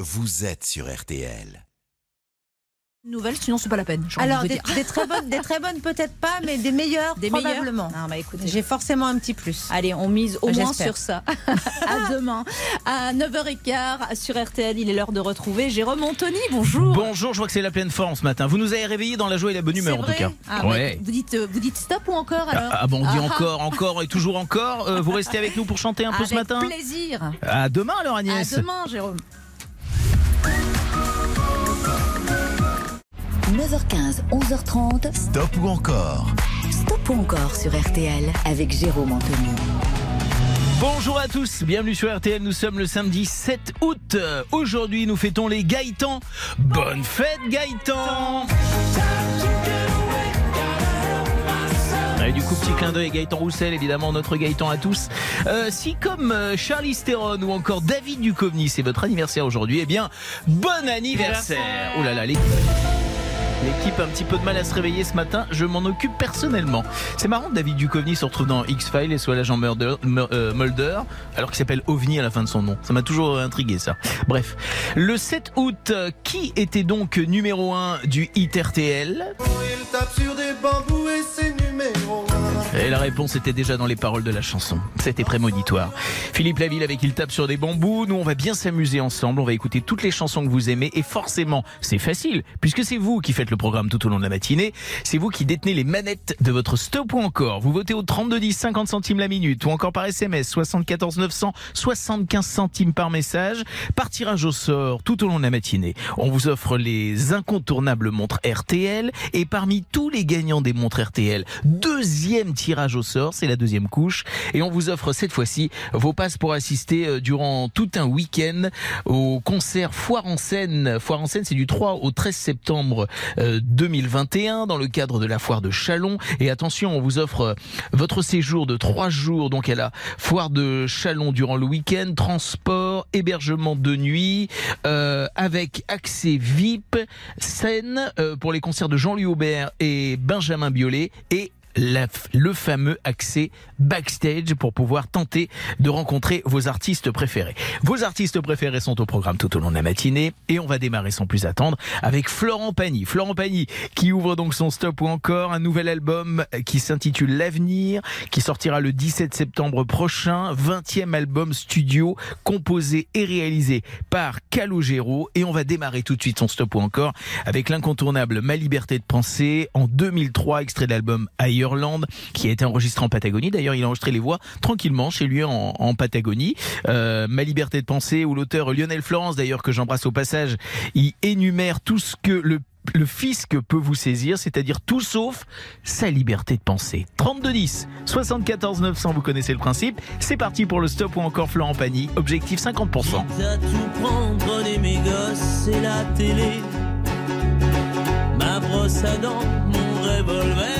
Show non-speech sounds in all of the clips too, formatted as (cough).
vous êtes sur RTL. Nouvelle, sinon c'est pas la peine. Alors, de des, très bonnes, des très bonnes peut-être pas, mais des meilleures Des meilleures probablement. Ah, bah, écoutez. J'ai forcément un petit plus. Allez, on mise au moins sur ça. (laughs) à demain, à 9h15 sur RTL. Il est l'heure de retrouver Jérôme Anthony. Bonjour. Bonjour, je vois que c'est la pleine forme ce matin. Vous nous avez réveillés dans la joie et la bonne humeur en tout cas. Ah, ouais. bah, vous, dites, euh, vous dites stop ou encore alors Ah, ah bon, on dit Ah, encore, encore et toujours encore. Euh, vous restez avec nous pour chanter un peu ce Avec matin plaisir. À demain alors À Agnès. demain, Jérôme. 9h15, 11h30, Stop ou encore Stop ou encore sur RTL avec Jérôme Anthony. Bonjour à tous, bienvenue sur RTL. Nous sommes le samedi 7 août. Aujourd'hui, nous fêtons les Gaëtans. Bonne fête Gaëtan Et du coup, petit clin d'œil Gaëtan Roussel, évidemment, notre Gaëtan à tous. Euh, si comme euh, Charlie Theron ou encore David Duchovny, c'est votre anniversaire aujourd'hui, eh bien, bon anniversaire Oh là là, les... L'équipe a un petit peu de mal à se réveiller ce matin, je m'en occupe personnellement. C'est marrant, David Duchovny se retrouve dans X-Files et soit l'agent euh, Mulder, alors qu'il s'appelle OVNI à la fin de son nom. Ça m'a toujours intrigué ça. Bref, le 7 août, euh, qui était donc numéro 1 du hit RTL Il tape sur des bambous et Et la réponse était déjà dans les paroles de la chanson. C'était prémonitoire. Philippe Laville avec Il tape sur des bambous. Nous, on va bien s'amuser ensemble. On va écouter toutes les chansons que vous aimez. Et forcément, c'est facile, puisque c'est vous qui faites le programme tout au long de la matinée. C'est vous qui détenez les manettes de votre stop ou encore. Vous votez au 3210, 50 centimes la minute, ou encore par SMS, 74 900, 75 centimes par message. Par tirage au sort tout au long de la matinée. On vous offre les incontournables montres RTL. Et parmi tous les gagnants des montres RTL, deuxième tirage au sort, c'est la deuxième couche. Et on vous offre cette fois-ci vos passes pour assister euh, durant tout un week-end au concert Foire en scène. Foire en scène, c'est du 3 au 13 septembre euh, 2021 dans le cadre de la foire de Chalon. Et attention, on vous offre euh, votre séjour de trois jours donc à la foire de Chalon durant le week-end, transport, hébergement de nuit, euh, avec accès VIP, scène euh, pour les concerts de Jean-Louis Aubert et Benjamin Biolay et le fameux accès backstage pour pouvoir tenter de rencontrer vos artistes préférés. Vos artistes préférés sont au programme tout au long de la matinée et on va démarrer sans plus attendre avec Florent Pagny. Florent Pagny qui ouvre donc son stop ou encore un nouvel album qui s'intitule L'avenir qui sortira le 17 septembre prochain, 20e album studio composé et réalisé par Calogero et on va démarrer tout de suite son stop ou encore avec l'incontournable Ma liberté de penser en 2003 extrait de l'album Qui a été enregistré en Patagonie d'ailleurs il a enregistré les voix tranquillement chez lui en, Patagonie Euh, Ma liberté de penser où l'auteur Lionel Florence d'ailleurs que j'embrasse au passage il énumère tout ce que le fisc peut vous saisir, c'est-à-dire tout sauf sa liberté de penser. 3210, 74 900, vous connaissez le principe. C'est parti pour le stop ou encore Florent Pagny. Objectif 50%. à tout prendre, gosses et la télé. Ma brosse à dents, mon revolver,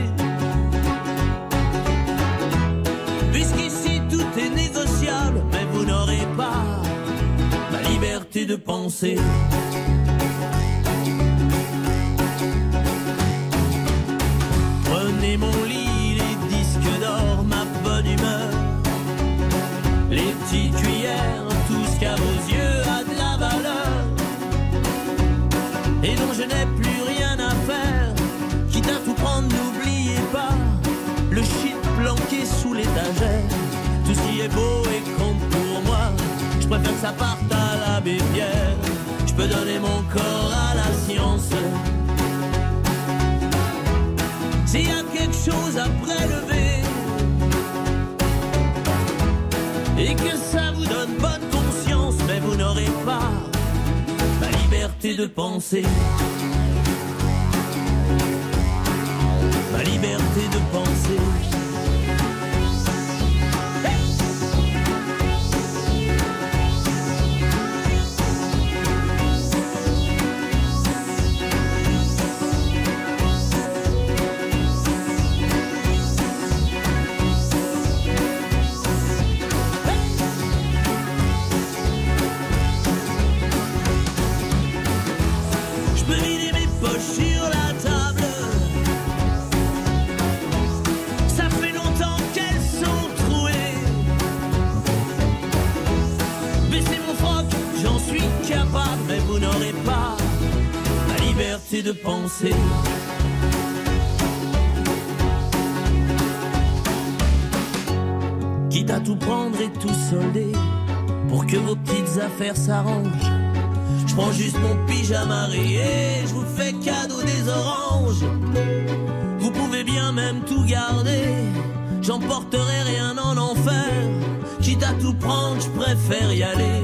De penser. Prenez mon lit, les disques d'or, ma bonne humeur. Les petites cuillères, préfère que ça parte à la bière. Je peux donner mon corps à la science. S'il y a quelque chose à prélever et que ça vous donne bonne conscience, mais vous n'aurez pas ma liberté de penser. Ma liberté de penser. Liberté de penser. Quitte à tout prendre et tout solder, pour que vos petites affaires s'arrangent. Je prends juste mon pyjama rayé, je vous fais cadeau des oranges. Vous pouvez bien même tout garder, j'emporterai rien en enfer. Quitte à tout prendre, je préfère y aller,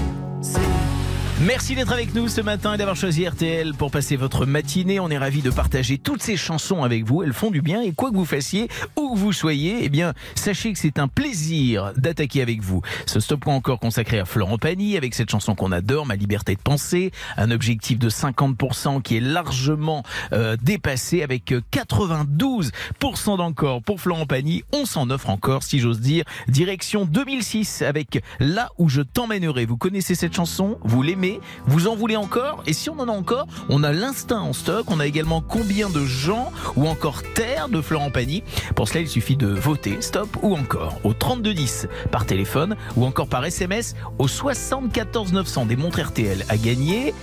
Merci d'être avec nous ce matin et d'avoir choisi RTL pour passer votre matinée. On est ravis de partager toutes ces chansons avec vous. Elles font du bien et quoi que vous fassiez, où que vous soyez, eh bien, sachez que c'est un plaisir d'attaquer avec vous. Ce stop encore consacré à Florent Pagny avec cette chanson qu'on adore, Ma liberté de penser. Un objectif de 50% qui est largement euh, dépassé avec 92% d'encore pour Florent Pagny. On s'en offre encore, si j'ose dire. Direction 2006 avec Là où je t'emmènerai. Vous connaissez cette chanson? Vous l'aimez? Vous en voulez encore? Et si on en a encore, on a l'instinct en stock. On a également combien de gens ou encore terre de Florent Pagny. Pour cela, il suffit de voter stop ou encore au 3210 par téléphone ou encore par SMS au 74 900 des montres RTL à gagner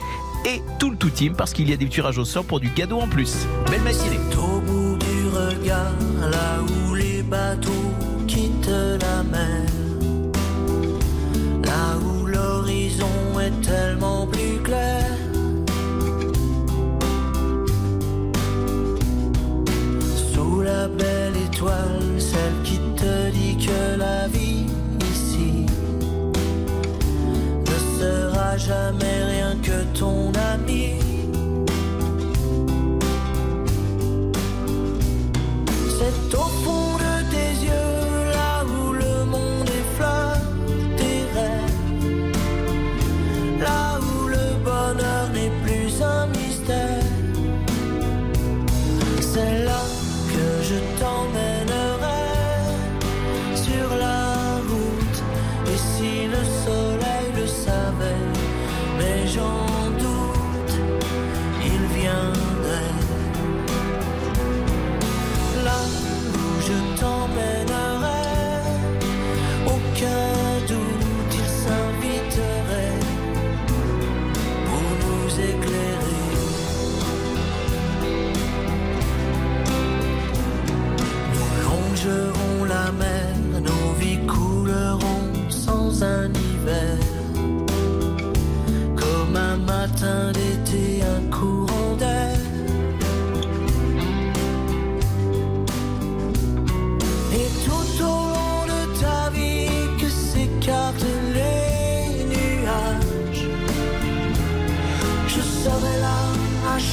et tout le tout team parce qu'il y a des tirages au sort pour du cadeau en plus. Belle matinée. Au bout du regard, là où les bateaux quittent la mer, là où tellement plus clair. Sous la belle étoile, celle qui te dit que la vie ici ne sera jamais rien que ton ami.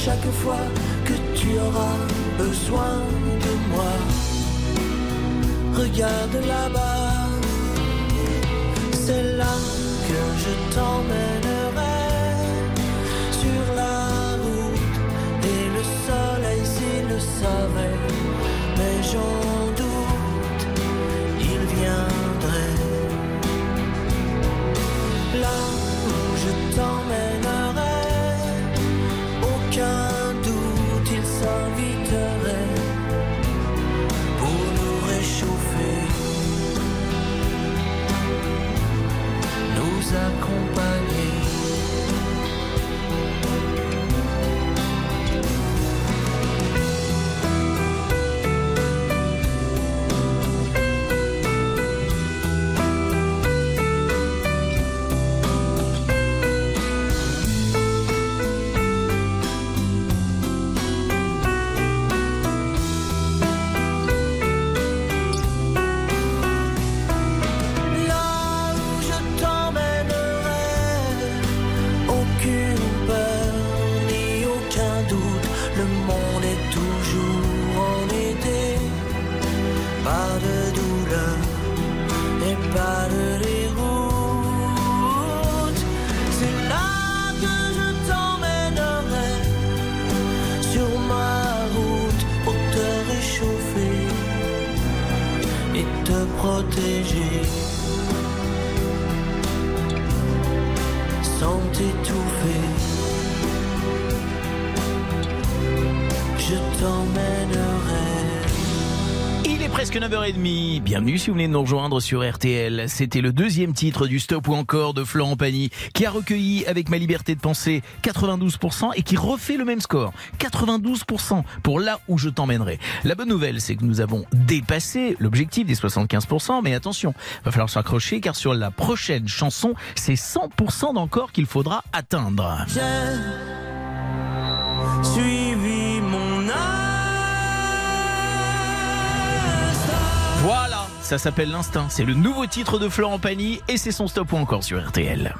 Chaque fois que tu auras besoin de moi. Regarde là-bas, c'est là que je t'emmènerai. Sur la route et le soleil s'il le savait, Il est presque 9h30. Bienvenue si vous venez de nous rejoindre sur RTL. C'était le deuxième titre du Stop ou encore de Florent Pagny qui a recueilli avec ma liberté de penser 92% et qui refait le même score. 92% pour là où je t'emmènerai. La bonne nouvelle, c'est que nous avons dépassé l'objectif des 75%, mais attention, va falloir s'accrocher car sur la prochaine chanson, c'est 100% d'encore qu'il faudra atteindre. J'ai suivi Voilà, ça s'appelle l'instinct. C'est le nouveau titre de Florent Pagny et c'est son Stop ou encore sur RTL.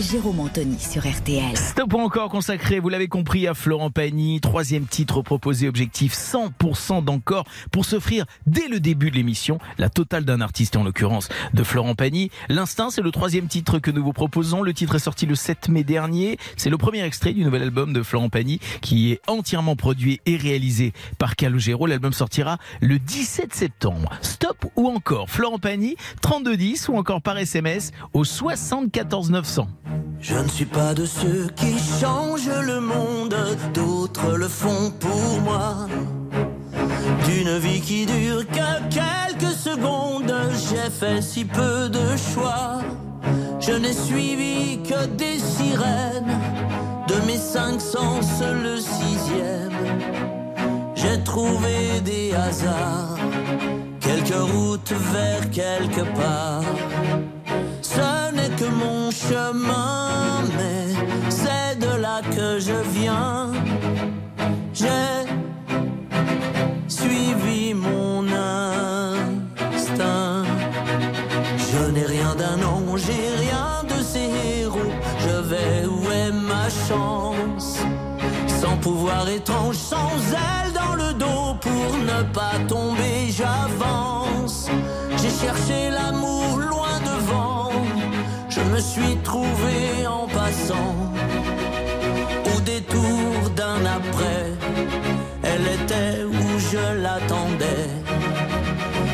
Jérôme Anthony sur RTL. Stop encore consacré, vous l'avez compris, à Florent Pagny. Troisième titre proposé, objectif 100% d'encore pour s'offrir dès le début de l'émission la totale d'un artiste, en l'occurrence de Florent Pagny. L'instinct, c'est le troisième titre que nous vous proposons. Le titre est sorti le 7 mai dernier. C'est le premier extrait du nouvel album de Florent Pagny qui est entièrement produit et réalisé par Calogero. L'album sortira le 17 septembre. Stop ou encore Florent Pagny, 3210 ou encore par SMS au 74 900. Je ne suis pas de ceux qui changent le monde, d'autres le font pour moi. D'une vie qui dure que quelques secondes, j'ai fait si peu de choix. Je n'ai suivi que des sirènes, de mes cinq sens le sixième. J'ai trouvé des hasards, quelques routes vers quelque part. N'est mon chemin, mais c'est de là que je viens. J'ai suivi mon instinct. Je n'ai rien d'un ange, j'ai rien de ces héros. Je vais où est ma chance? Sans pouvoir étrange, sans aile dans le dos pour ne pas tomber, j'avance. J'ai cherché suis trouvé en passant au détour d'un après. Elle était où je l'attendais.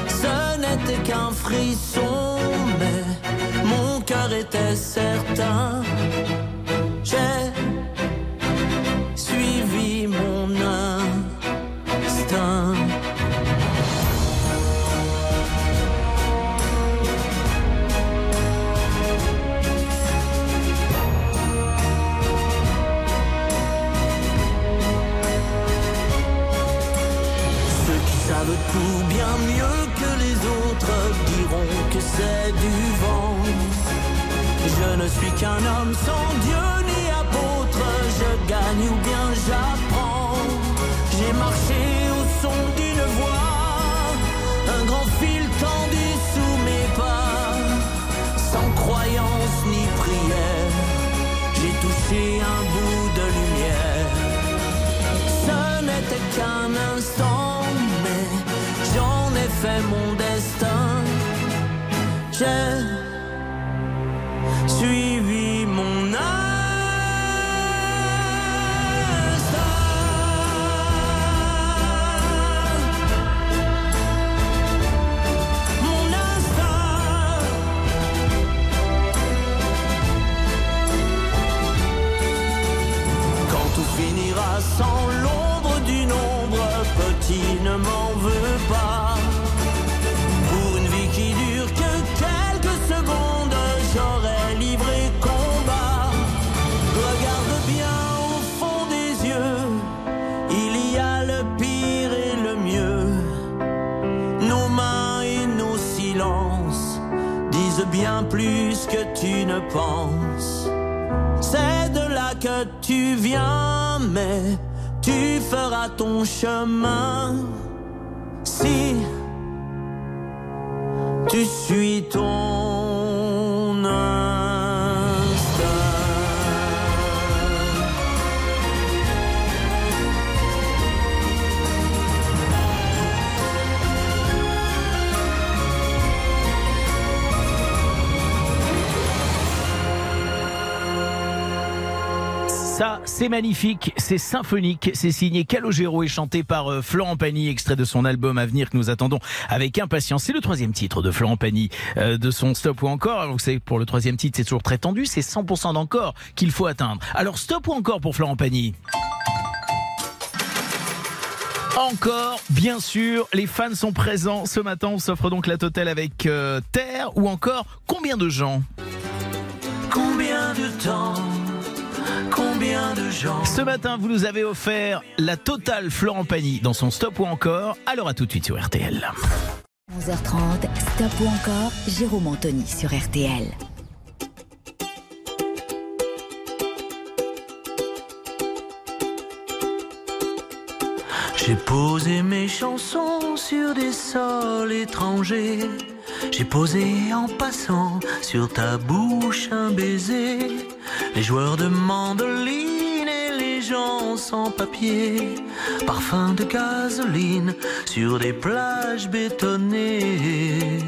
Ce n'était qu'un frisson, mais mon cœur était certain. J'ai qu'un homme sans Dieu ni apôtre, je gagne ou bien j'apprends. J'ai marché au son d'une voix, un grand fil tendu sous mes pas, sans croyance ni prière. J'ai touché un bout de lumière. Ce n'était qu'un instant, mais j'en ai fait mon destin. J'ai suivi C'est de là que tu viens, mais tu feras ton chemin. Si tu suis ton c'est magnifique, c'est symphonique, c'est signé Calogero et chanté par euh, Florent Pagny, extrait de son album à venir que nous attendons avec impatience. C'est le troisième titre de Florent Pagny, euh, de son Stop ou encore. Vous savez, pour le troisième titre, c'est toujours très tendu, c'est 100% d'encore qu'il faut atteindre. Alors, Stop ou encore pour Florent Pagny? Encore, bien sûr, les fans sont présents. Ce matin, on s'offre donc la totale avec euh, Terre ou encore combien de gens? Combien de temps? Combien de gens Ce matin, vous nous avez offert la totale Florent Pagny dans son Stop ou encore. Alors à tout de suite sur RTL. 11h30, Stop ou encore, Jérôme Anthony sur RTL. J'ai posé mes chansons sur des sols étrangers. J'ai posé en passant sur ta bouche un baiser. Les joueurs de mandoline et les gens sans papier. Parfum de gasoline sur des plages bétonnées.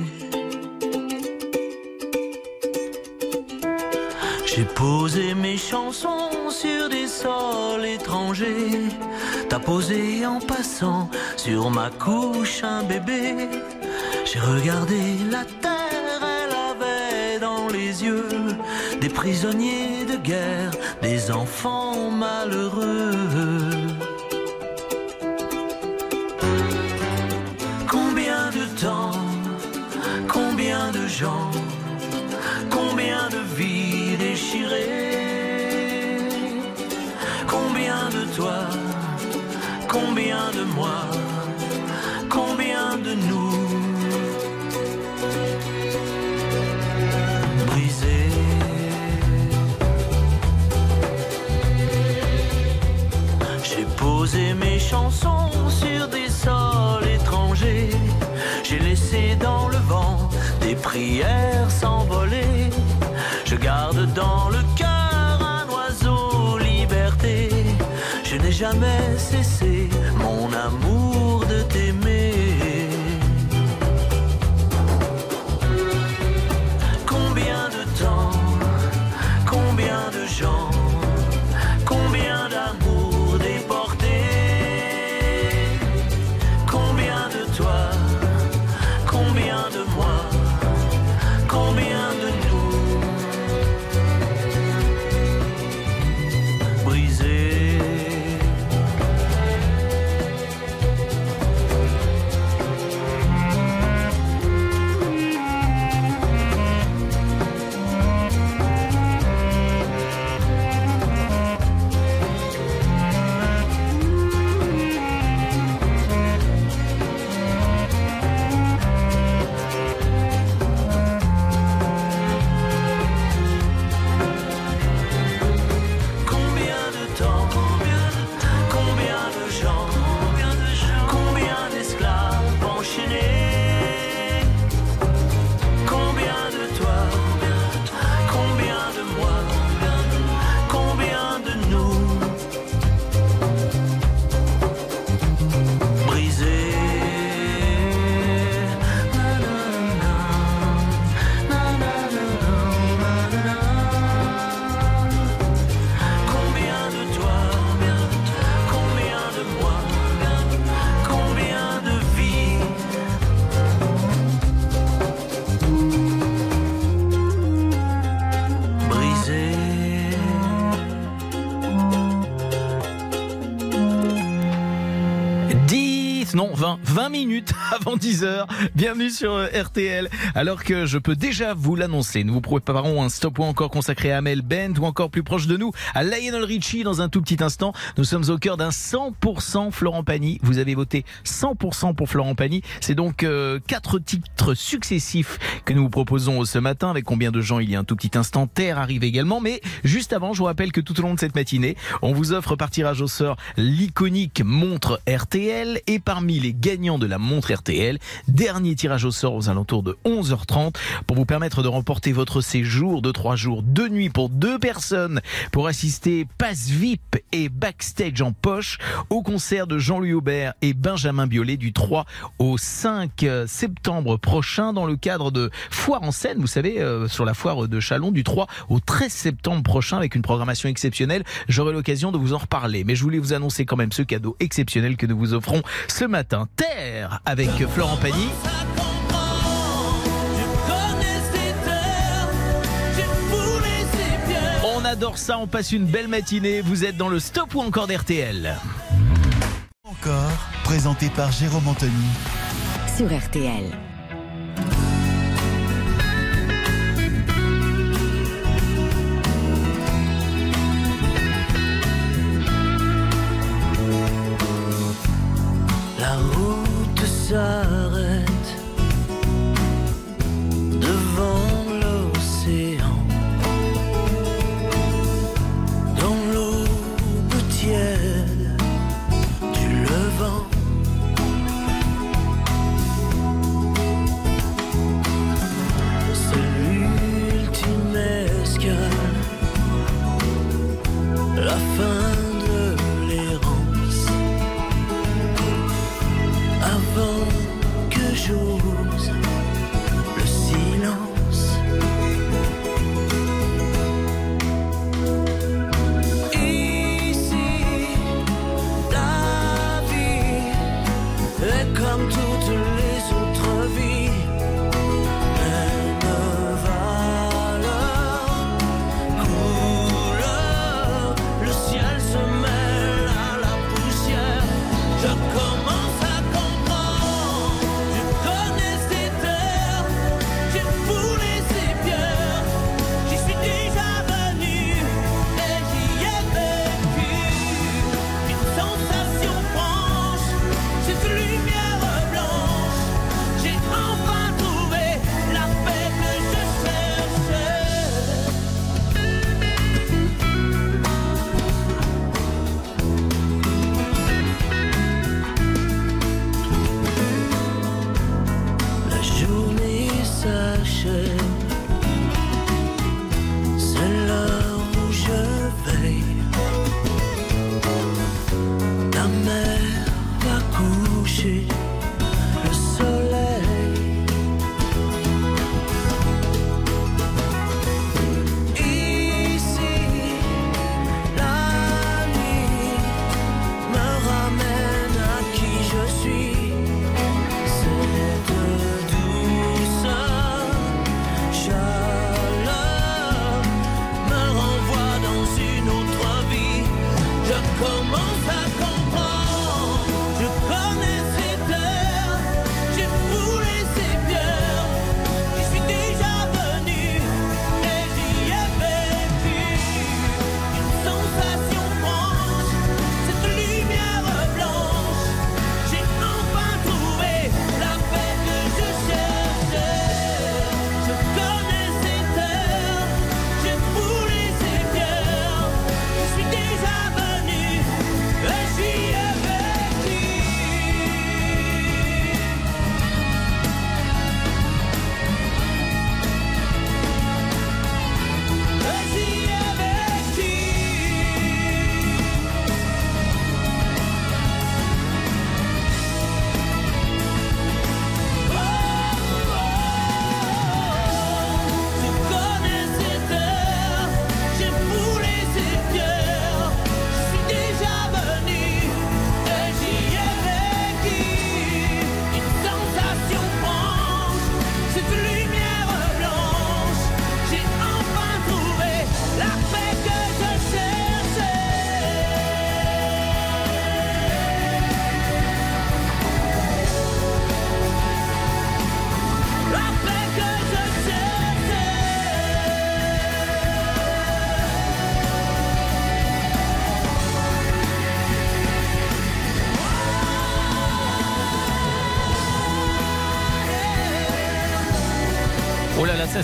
J'ai posé mes chansons sur des sols étrangers. T'as posé en passant sur ma couche un bébé. J'ai regardé la terre, elle avait dans les yeux des prisonniers de guerre, des enfants malheureux. Combien de temps, combien de gens, combien de vies déchirées, combien de toi, combien de moi, mes chansons sur des sols étrangers. J'ai laissé dans le vent des prières s'envoler. Je garde dans le cœur un oiseau liberté. Je n'ai jamais cessé, non 20, 20 minutes (laughs) avant 10 heures. Bienvenue sur euh, RTL. Alors que je peux déjà vous l'annoncer, nous vous préparons un stop ou encore consacré à Amel Bent ou encore plus proche de nous à Lionel Richie dans un tout petit instant. Nous sommes au cœur d'un 100% Florent Pagny. Vous avez voté 100% pour Florent Pagny. C'est donc euh, quatre titres successifs que nous vous proposons ce matin avec combien de gens il y a un tout petit instant. Terre arrive également. Mais juste avant, je vous rappelle que tout au long de cette matinée, on vous offre par tirage au sort l'iconique montre RTL et parmi les les gagnants de la montre RTL. Dernier tirage au sort aux alentours de 11h30 pour vous permettre de remporter votre séjour de 3 jours, 2 nuits pour deux personnes pour assister passe VIP et backstage en poche au concert de Jean-Louis Aubert et Benjamin Biolay du 3 au 5 septembre prochain dans le cadre de Foire en scène, vous savez, euh, sur la foire de Chalon du 3 au 13 septembre prochain avec une programmation exceptionnelle. J'aurai l'occasion de vous en reparler, mais je voulais vous annoncer quand même ce cadeau exceptionnel que nous vous offrons ce matin. Terre avec Florent Pagny. On adore ça, on passe une belle matinée. Vous êtes dans le stop ou encore d'RTL. Encore, présenté par Jérôme Anthony. Sur RTL.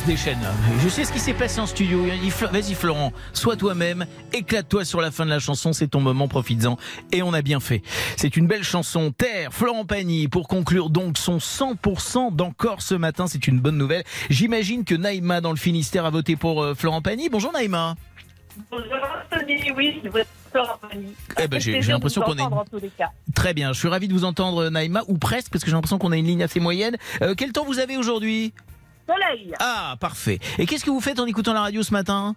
Se déchaîne. là. Je sais ce qui s'est passé en studio. Vas-y Florent, sois toi-même, éclate-toi sur la fin de la chanson, c'est ton moment, profites-en. Et on a bien fait. C'est une belle chanson. Terre, Florent Pagny, pour conclure donc son 100% d'encore ce matin, c'est une bonne nouvelle. J'imagine que Naïma dans le Finistère a voté pour euh, Florent Pagny. Bonjour Naïma. Bonjour Anthony, oui, je vote Florent Pagny. Eh ben, j'ai- l'impression qu'on est-. Très bien, je suis ravi de vous entendre Naïma, ou presque, parce que j'ai l'impression qu'on a une ligne assez moyenne. Euh, quel temps vous avez aujourd'hui? Soleil, Ah, parfait. Et qu'est-ce que vous faites en écoutant la radio ce matin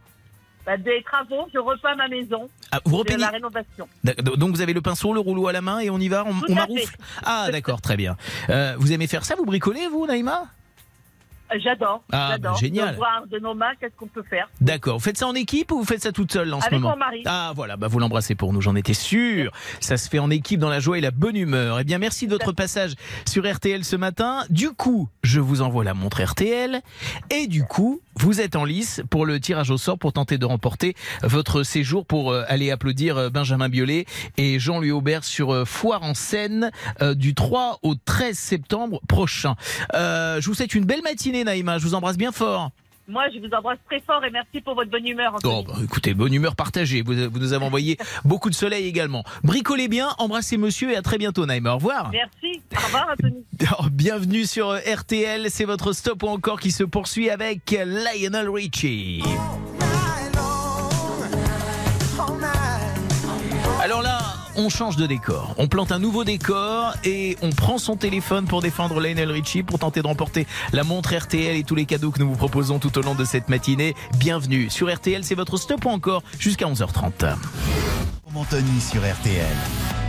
bah, des travaux, je repeins ma maison, ah, Vous repeignez la rénovation. Donc vous avez le pinceau, le rouleau à la main et on y va, on, maroufle Ah d'accord, très bien. Euh, vous aimez faire ça, vous bricolez vous, Naïma? J'adore, Ah, j'adore. bah, génial. De voir de nos mains qu'est-ce qu'on peut faire. D'accord. Vous faites ça en équipe ou vous faites ça toute seule en ce Avec moment mon mari. Ah voilà, bah vous l'embrassez pour nous, j'en étais sûr. Ça se fait en équipe dans la joie et la bonne humeur. Eh bien merci de votre passage sur RTL ce matin. Du coup, je vous envoie la montre RTL et du coup, vous êtes en lice pour le tirage au sort pour tenter de remporter votre séjour pour euh, aller applaudir euh, Benjamin Biolay et Jean-Louis Aubert sur euh, Foire en Seine du 3 au 13 septembre prochain. Je vous souhaite une belle matinée Naïma, je vous embrasse bien fort. Moi, je vous embrasse très fort et merci pour votre bonne humeur. Anthony. Oh, bah, écoutez, bonne humeur partagée. Vous, vous nous avez envoyé beaucoup de soleil également. Bricolez bien, embrassez monsieur et à très bientôt, Naïma. Au revoir. Merci. Au revoir, Anthony. (laughs) Oh, Bienvenue sur euh, RTL. C'est votre stop ou encore qui se poursuit avec Lionel Richie. On change de décor. On plante un nouveau décor et on prend son téléphone pour défendre Lionel Richie pour tenter de remporter la montre RTL et tous les cadeaux que nous vous proposons tout au long de cette matinée. Bienvenue sur RTL. C'est votre stop encore jusqu'à 11h30. Montoni sur RTL.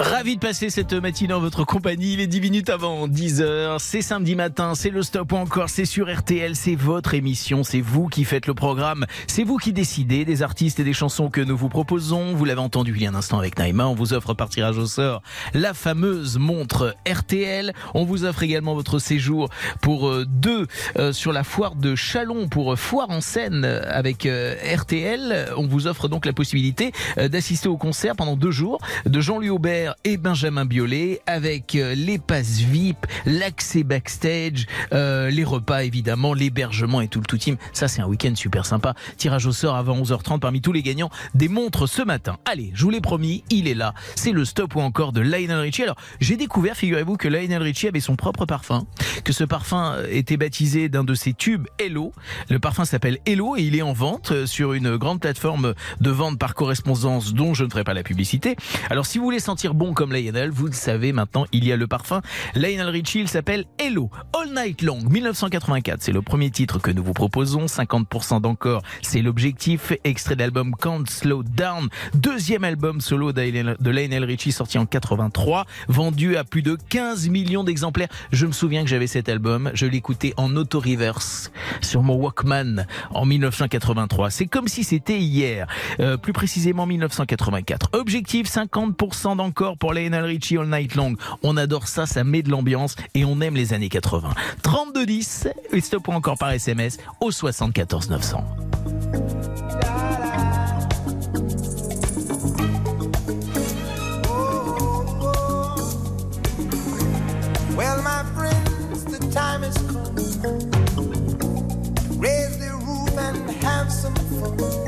Ravi de passer cette matinée en votre compagnie. Il est 10 minutes avant 10h. C'est samedi matin. C'est le stop ou encore. C'est sur RTL. C'est votre émission. C'est vous qui faites le programme. C'est vous qui décidez des artistes et des chansons que nous vous proposons. Vous l'avez entendu il y a un instant avec Naïma. On vous offre par tirage au sort la fameuse montre RTL. On vous offre également votre séjour pour euh, deux euh, sur la foire de Chalon pour euh, foire en scène avec RTL. On vous offre donc la possibilité d'assister au concert pendant deux jours de Jean-Louis Aubert et Benjamin Biolay avec euh, les passes VIP, l'accès backstage, euh, les repas évidemment, l'hébergement et tout le tout team. Ça c'est un week-end super sympa. Tirage au sort avant 11h30 parmi tous les gagnants des montres ce matin. Allez, je vous l'ai promis, il est là. C'est le stop ou encore de Lionel Richie. Alors j'ai découvert, figurez-vous, que Lionel Richie avait son propre parfum, que ce parfum euh, était baptisé d'un de ses tubes Hello. Le parfum s'appelle Hello et il est en vente sur une grande plateforme de vente par correspondance dont je ne ferai pas la publicité. Alors si vous voulez sentir bon comme Lionel, vous le savez maintenant, il y a le parfum Lionel Richie, il s'appelle Hello. All Night Long, 1984, c'est le premier titre que nous vous proposons, 50% d'encore, c'est l'objectif, extrait d'album Can't Slow Down, deuxième album solo de Lionel Richie sorti en 83, vendu à plus de 15 millions d'exemplaires. Je me souviens que j'avais cet album, je l'écoutais en auto-reverse sur mon Walkman en 1983. C'est comme si c'était hier, euh, plus précisément 1984. Objectif 50% d'encore pour Lionel Richie All Night Long. On adore ça, ça met de l'ambiance et on aime les années 80. 3210 et ou encore par SMS au 74 900. Well, my friends, the time has come. Raise the roof and have some fun.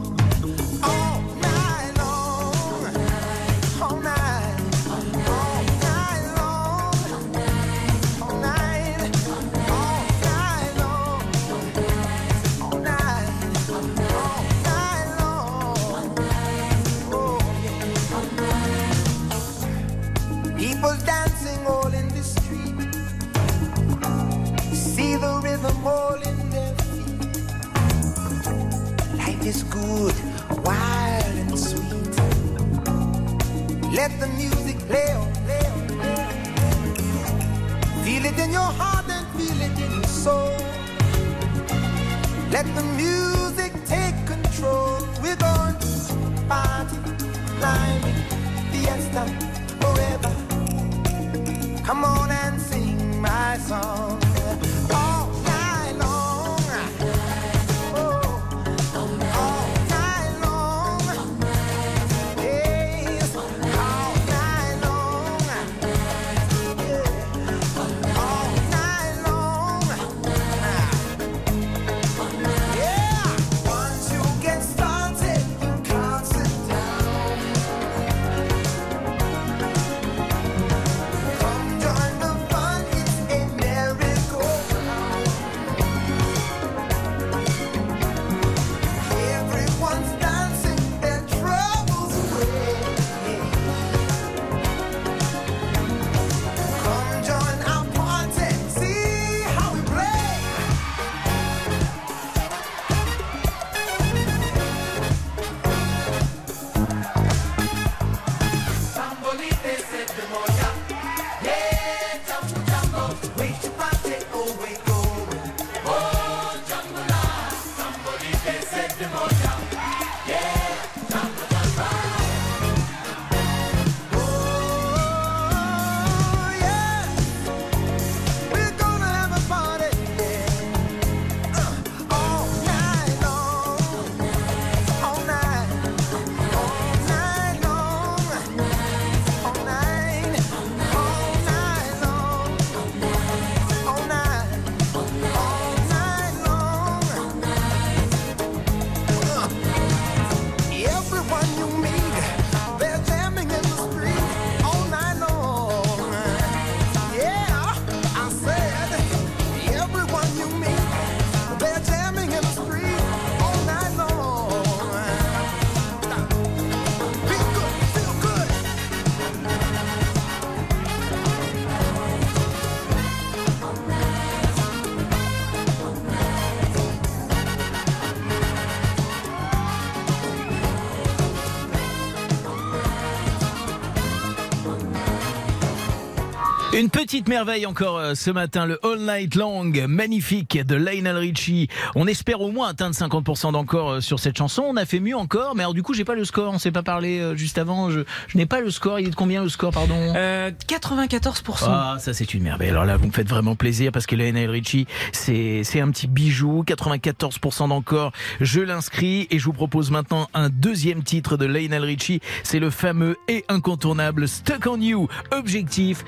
Une petite merveille encore euh, ce matin, le All Night Long, magnifique de Lionel Richie. On espère au moins atteindre 50% d'encore euh, sur cette chanson. On a fait mieux encore, mais alors du coup j'ai pas le score. On s'est pas parlé euh, juste avant. Je, je n'ai pas le score. Il est de combien le score, pardon? Euh, 94%. Ah, ça c'est une merveille. Alors là, vous me faites vraiment plaisir parce que Lionel Richie, c'est c'est un petit bijou. 94% d'encore. Je l'inscris et je vous propose maintenant un deuxième titre de Lionel Richie. C'est le fameux et incontournable Stuck on You. Objectif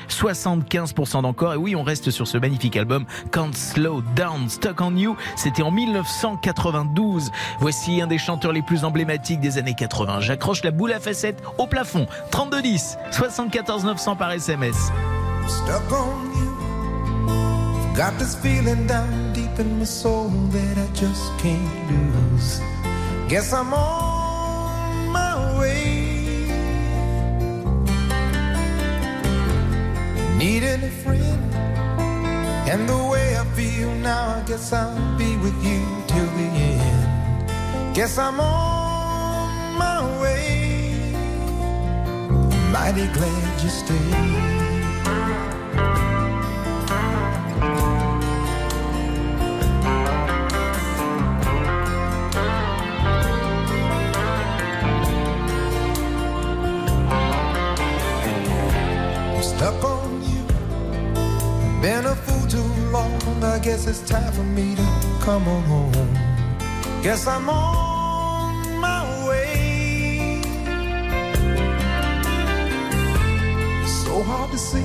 75% d'encore. Et oui, on reste sur ce magnifique album Can't Slow Down. Stuck on You. C'était en 1992. Voici un des chanteurs les plus emblématiques des années 80. J'accroche la boule à facettes au plafond. 3210 74 900 par SMS. stuck on you. Got this feeling down deep in my soul that I just can't lose. Guess I'm on my way. Needing a friend, and the way I feel now, I guess I'll be with you till the end. Guess I'm on my way. Mighty glad you stayed. Stuck on. Been a fool too long. I guess it's time for me to come on home. Guess I'm on my way. So hard to see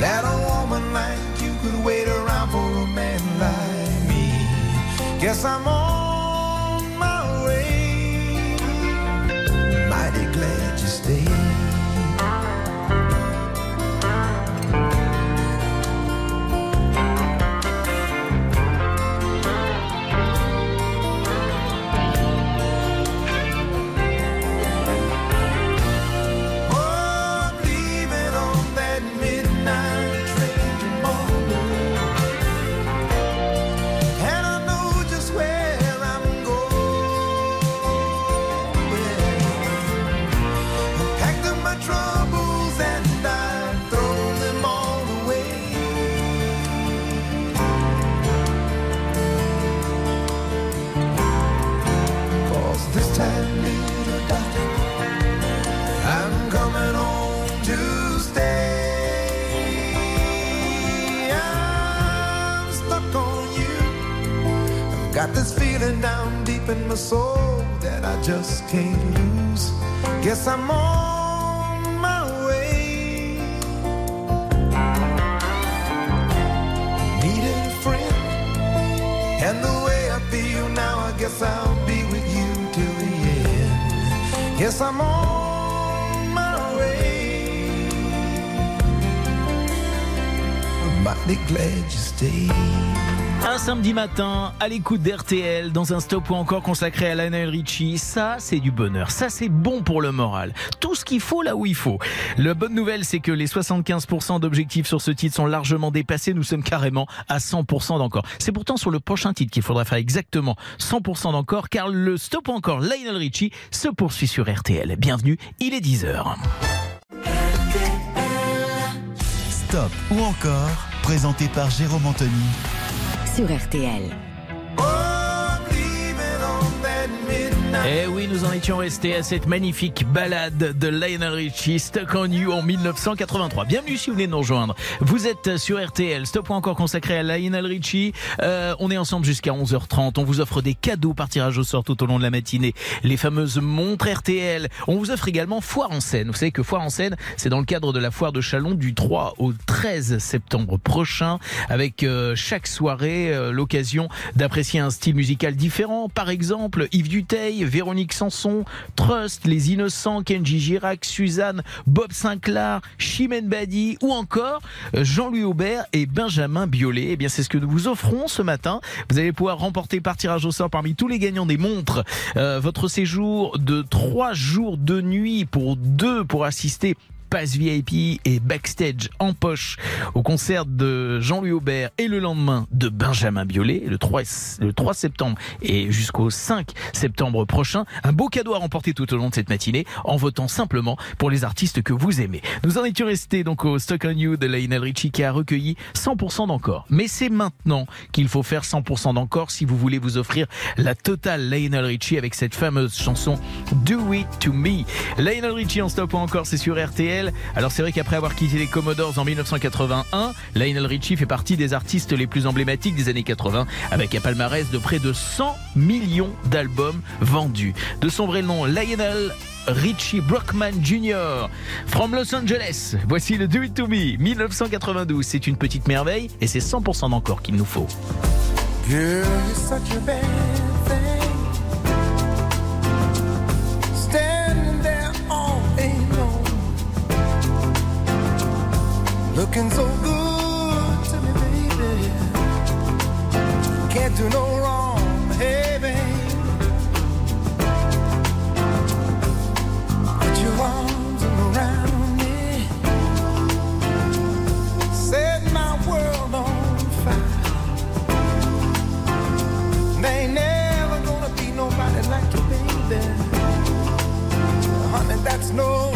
that a woman like you could wait around for a man like me. Guess I'm on my way. Mighty glad you stayed. In my soul that I just can't lose. Guess I'm on my way. Needed a friend, and the way I feel now, I guess I'll be with you till the end. Guess I'm on my way. I'm mighty glad you stayed. Un samedi matin, à l'écoute d'RTL, dans un stop ou encore consacré à Lionel Richie, ça c'est du bonheur, ça c'est bon pour le moral. Tout ce qu'il faut là où il faut. La bonne nouvelle c'est que les 75% d'objectifs sur ce titre sont largement dépassés, nous sommes carrément à 100% d'encore. C'est pourtant sur le prochain titre qu'il faudra faire exactement 100% d'encore, car le stop ou encore Lionel Richie se poursuit sur RTL. Bienvenue, il est 10h. Stop ou encore, présenté par Jérôme Anthony sur RTL. Eh oui, nous en étions restés à cette magnifique balade de Lionel Richie, Stuck on You en 1983. Bienvenue si vous venez de nous rejoindre. Vous êtes sur RTL, Stop encore consacré à Lionel Richie. Euh, on est ensemble jusqu'à 11h30. On vous offre des cadeaux par tirage au sort tout au long de la matinée. Les fameuses montres RTL. On vous offre également Foire en scène. Vous savez que Foire en scène, c'est dans le cadre de la foire de Chalon du 3 au 13 septembre prochain, avec euh, chaque soirée euh, l'occasion d'apprécier un style musical différent. Par exemple, Yves Duteil, Véronique Sanson, Trust, Les Innocents, Kenji Girac, Suzanne, Bob Sinclair, Chimène Badi ou encore euh, Jean-Louis Aubert et Benjamin Biolay. Eh bien, c'est ce que nous vous offrons ce matin. Vous allez pouvoir remporter par tirage au sort parmi tous les gagnants des montres euh, votre séjour de trois jours de nuit pour deux pour assister passe VIP et backstage en poche au concert de Jean-Louis Aubert et le lendemain de Benjamin Biolay le 3, le 3 septembre et jusqu'au 5 septembre prochain. Un beau cadeau à remporter tout au long de cette matinée en votant simplement pour les artistes que vous aimez. Nous en étions restés donc au Stock on You de Lionel Richie qui a recueilli 100% d'encore. Mais c'est maintenant qu'il faut faire 100% d'encore si vous voulez vous offrir la totale Lionel Richie avec cette fameuse chanson Do It To Me. Lionel Richie en stop encore, c'est sur RTL. Alors c'est vrai qu'après avoir quitté les Commodores en 1981, Lionel Richie fait partie des artistes les plus emblématiques des années 80 avec un palmarès de près de 100 millions d'albums vendus. De son vrai nom, Lionel Richie Brockman Jr. From Los Angeles. Voici le Do It To Me 1992. C'est une petite merveille et c'est 100% d'encore qu'il nous faut. Looking so good to me, baby. Can't do no wrong, hey, babe. Put your arms around me. Set my world on fire. There ain't never gonna be nobody like you, baby. Honey, that's no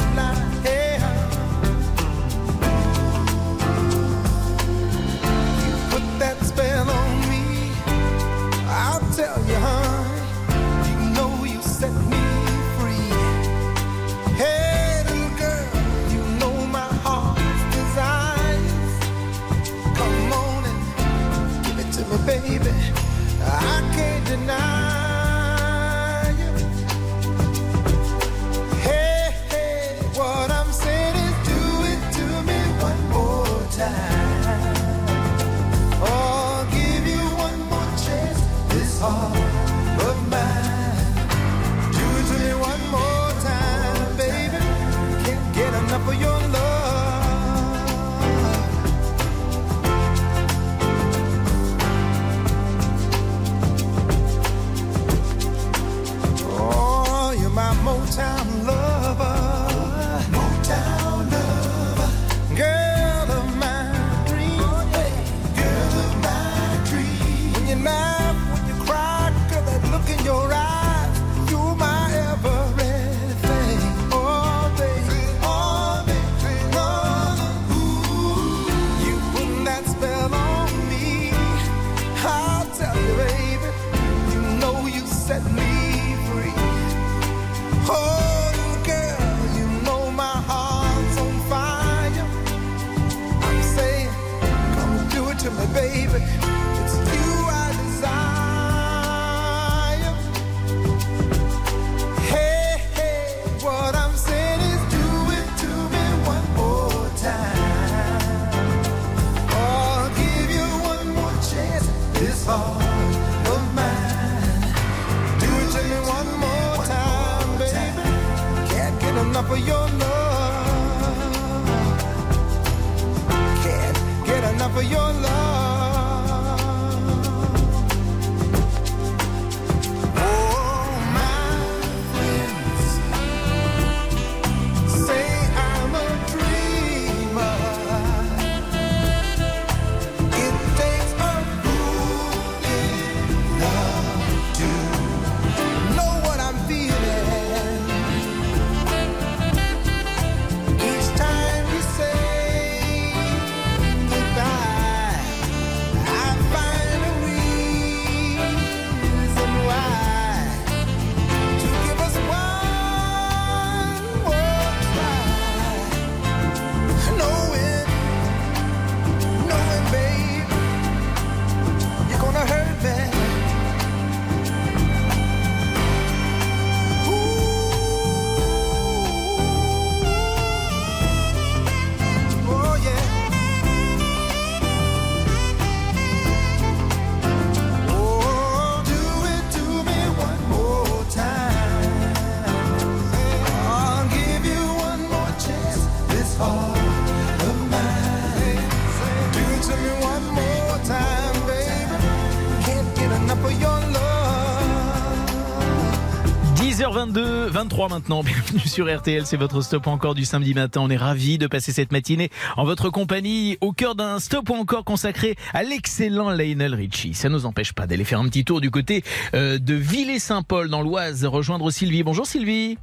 10h22, 23 maintenant, (laughs) bienvenue sur RTL, c'est votre stop encore du samedi matin. On est ravis de passer cette matinée en votre compagnie au cœur d'un stop encore consacré à l'excellent Lionel Richie. Ça ne nous empêche pas d'aller faire un petit tour du côté euh, de Villers-Saint-Paul dans l'Oise, rejoindre Sylvie. Bonjour Sylvie.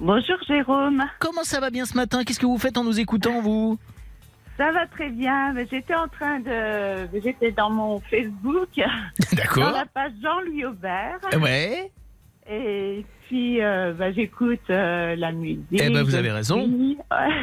Bonjour Jérôme, Comment ça va bien ce matin? Qu'est-ce que vous faites en nous écoutant vous? Ça va très bien. J'étais en train de, j'étais dans mon Facebook, (laughs) dans D'accord. la page Jean-Louis Aubert, Ouais. et puis euh, bah, j'écoute euh, la musique. Eh ben, vous avez raison. suis-.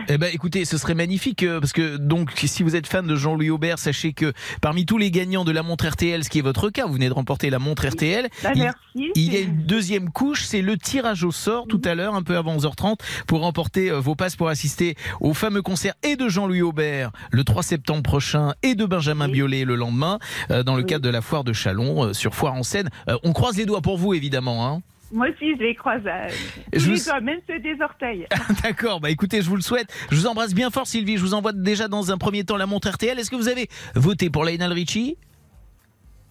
Eh ben, écoutez, ce serait magnifique euh, parce que donc, si vous êtes fan de Jean-Louis Aubert, sachez que parmi tous les gagnants de la montre RTL, ce qui est votre cas, vous venez de remporter la montre RTL. Bah, il- merci. Il y a une deuxième couche, c'est le tirage au sort tout à l'heure, un peu avant 11h30, pour remporter euh, vos passes pour assister au fameux concert et de Jean-Louis Aubert le 3 septembre prochain et de Benjamin Oui. Biolay le lendemain, euh, dans le Oui. cadre de la foire de Chalon, euh, sur Foire en Seine. Euh, on croise les doigts pour vous, évidemment. Hein. Moi aussi, je les croise. Je vous- doigts, même ceux des orteils. (laughs) D'accord, bah écoutez, je vous le souhaite. Je vous embrasse bien fort, Sylvie. Je vous envoie déjà dans un premier temps la montre RTL. Est-ce que vous avez voté pour Lionel Richie?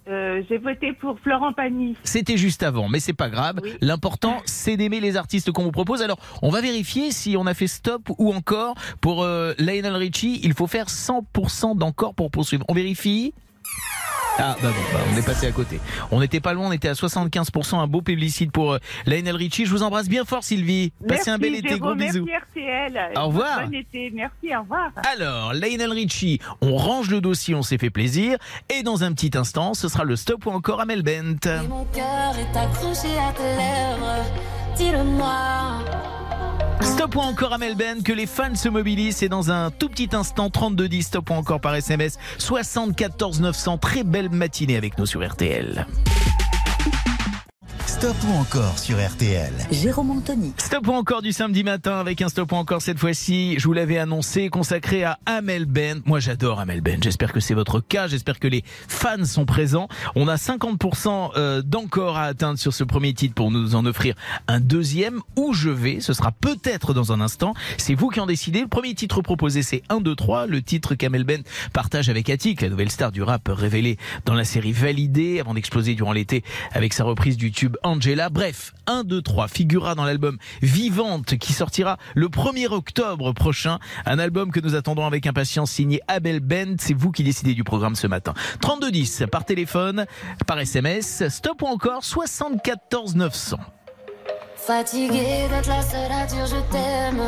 Euh, J'ai voté pour Florent Pagny. C'était juste avant, mais c'est pas grave. Oui. L'important, c'est d'aimer les artistes qu'on vous propose. Alors, on va vérifier si on a fait stop ou encore pour euh, Lionel Richie. Il faut faire 100% d'encore pour poursuivre. On vérifie. Ah bah bon, bah, on est passé à côté. On n'était pas loin, on était à 75%, un beau publicite pour euh, Lionel Richie. Je vous embrasse bien fort Sylvie. Passez merci, un bel été, gros bisous. Merci RTL. Au revoir. Bon été, merci, au revoir. Alors, Lionel Richie, on range le dossier, on s'est fait plaisir. Et dans un petit instant, ce sera le stop ou encore Amel Bent. Et mon cœur est accroché à tes lèvres. Dis-le-moi. Stop ou encore Amel Bent, que les fans se mobilisent. C'est dans un tout petit instant, 3210, stop ou encore par SMS, 74 900. Très belle matinée avec nous sur RTL. Stop ou encore sur RTL. Jérôme Anthony. Stop ou encore du samedi matin avec un stop ou encore cette fois-ci, je vous l'avais annoncé, consacré à Amel Bent. Moi j'adore Amel Bent, j'espère que c'est votre cas, j'espère que les fans sont présents. On a 50% euh, d'encore à atteindre sur ce premier titre pour nous en offrir un deuxième. Où je vais, ce sera peut-être dans un instant. C'est vous qui en décidez. Le premier titre proposé c'est 1, 2, 3, le titre qu'Amel Bent partage avec Attic, la nouvelle star du rap révélée dans la série Validée avant d'exploser durant l'été avec sa reprise du tube Bref, 1, 2, 3 figurera dans l'album Vivante qui sortira le 1er octobre prochain. Un album que nous attendons avec impatience signé Abel Bent. C'est vous qui décidez du programme ce matin. 3210 par téléphone, par SMS, stop ou encore 74 900. Fatiguée d'être la seule à dire je t'aime.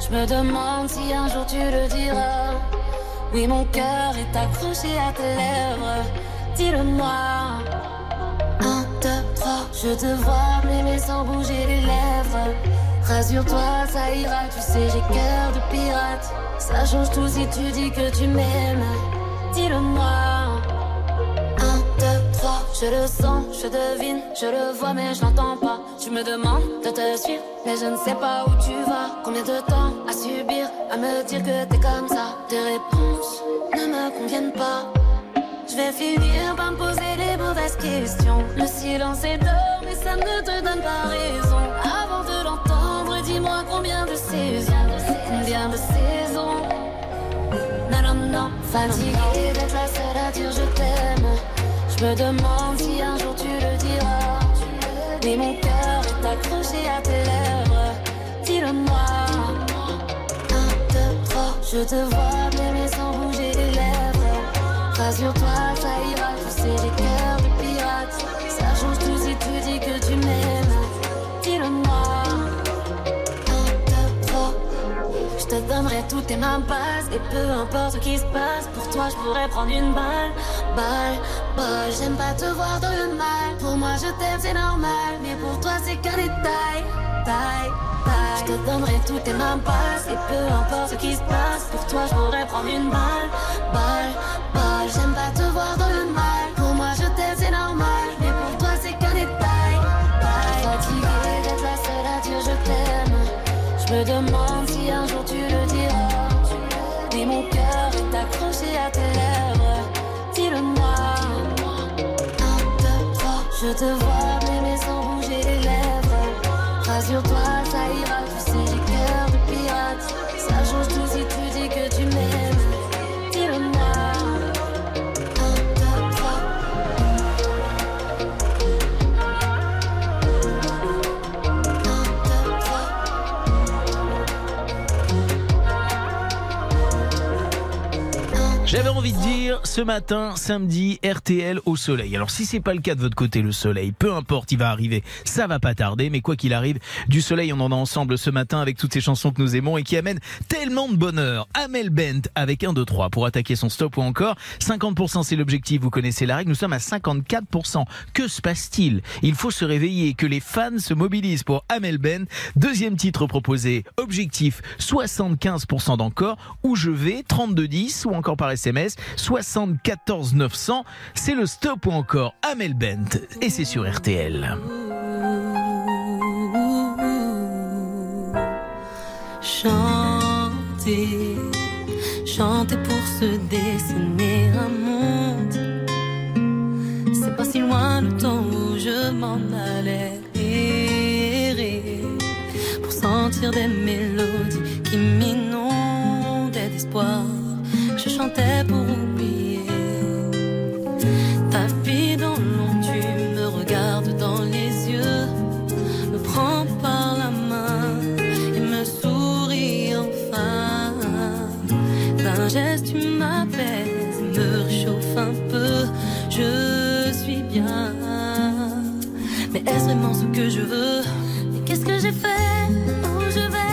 Je me demande si un jour tu le diras. Oui, mon cœur est accroché à tes lèvres. Dis-le-moi. Un, deux, trois. Je te vois m'aimer sans bouger les lèvres. Rassure-toi, ça ira. Tu sais, j'ai cœur de pirate. Ça change tout si tu dis que tu m'aimes. Dis-le-moi. Un, deux, trois, je le sens, je devine, je le vois mais je l'entends pas. Tu me demandes de te suivre, mais je ne sais pas où tu vas. Combien de temps à subir, à me dire que t'es comme ça? Tes réponses ne me conviennent pas. Je vais finir par me poser les mauvaises questions. Le silence est d'or, mais ça ne te donne pas raison. Avant de l'entendre, dis-moi combien de ces fin de saison. Non, non, fatiguée d'être la seule à dire je t'aime. Je me demande si un jour tu le diras. Mais mon cœur est accroché à tes lèvres. Dis-le-moi. Un, deux, trois, je te vois m'aimer Je te donnerai toutes tes mains passes Et peu importe ce qui se passe Pour toi je pourrais prendre une balle. Balle, balle J'aime pas te voir dans le mal. Pour moi je t'aime c'est normal. Mais pour toi c'est qu'un détail. Taille, taille. Je te donnerai toutes tes mains passes Et peu importe ce qui se passe Pour toi je pourrais prendre une balle. Balle, balle J'aime pas te voir dans le mal Je te vois m'aimer sans bouger les lèvres. Rassure-toi, ce matin, samedi, RTL au soleil. Alors si c'est pas le cas de votre côté, le soleil, peu importe, il va arriver, ça va pas tarder, mais quoi qu'il arrive, du soleil, on en a ensemble ce matin avec toutes ces chansons que nous aimons et qui amènent tellement de bonheur. Amel Bent avec 1, 2, 3 pour attaquer son stop ou encore 50% c'est l'objectif, vous connaissez la règle, nous sommes à 54%. Que se passe-t-il? Il faut se réveiller, que les fans se mobilisent pour Amel Bent. Deuxième titre proposé, objectif 75% d'encore, où je vais, 3210 ou encore par SMS, 74 900. C'est le stop ou encore Amel Bent et c'est sur RTL. Chanter, chanter pour se dessiner un monde. C'est pas si loin le temps où je m'en allais errer pour sentir des mélodies qui m'inondaient d'espoir. Je chantais pour geste, tu m'apaises, me réchauffe un peu. Je suis bien, mais est-ce vraiment ce que je veux? Mais qu'est-ce que j'ai fait? Où je vais?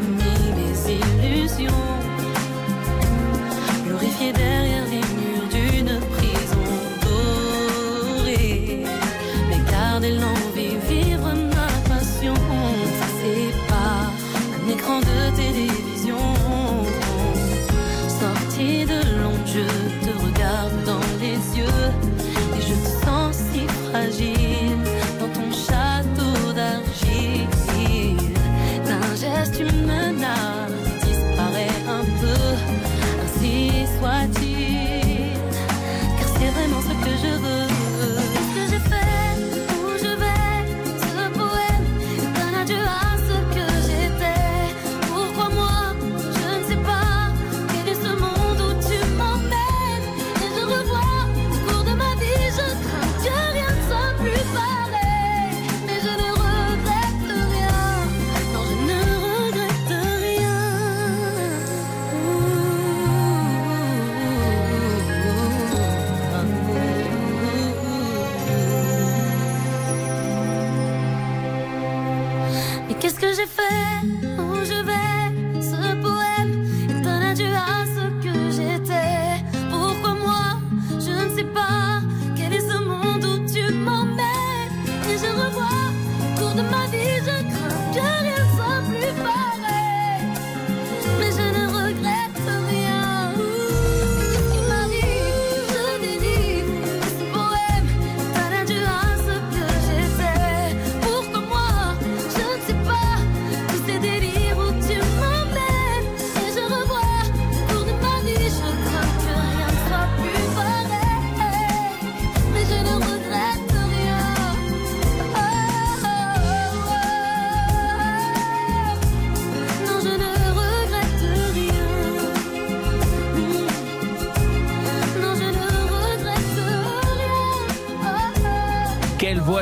Mes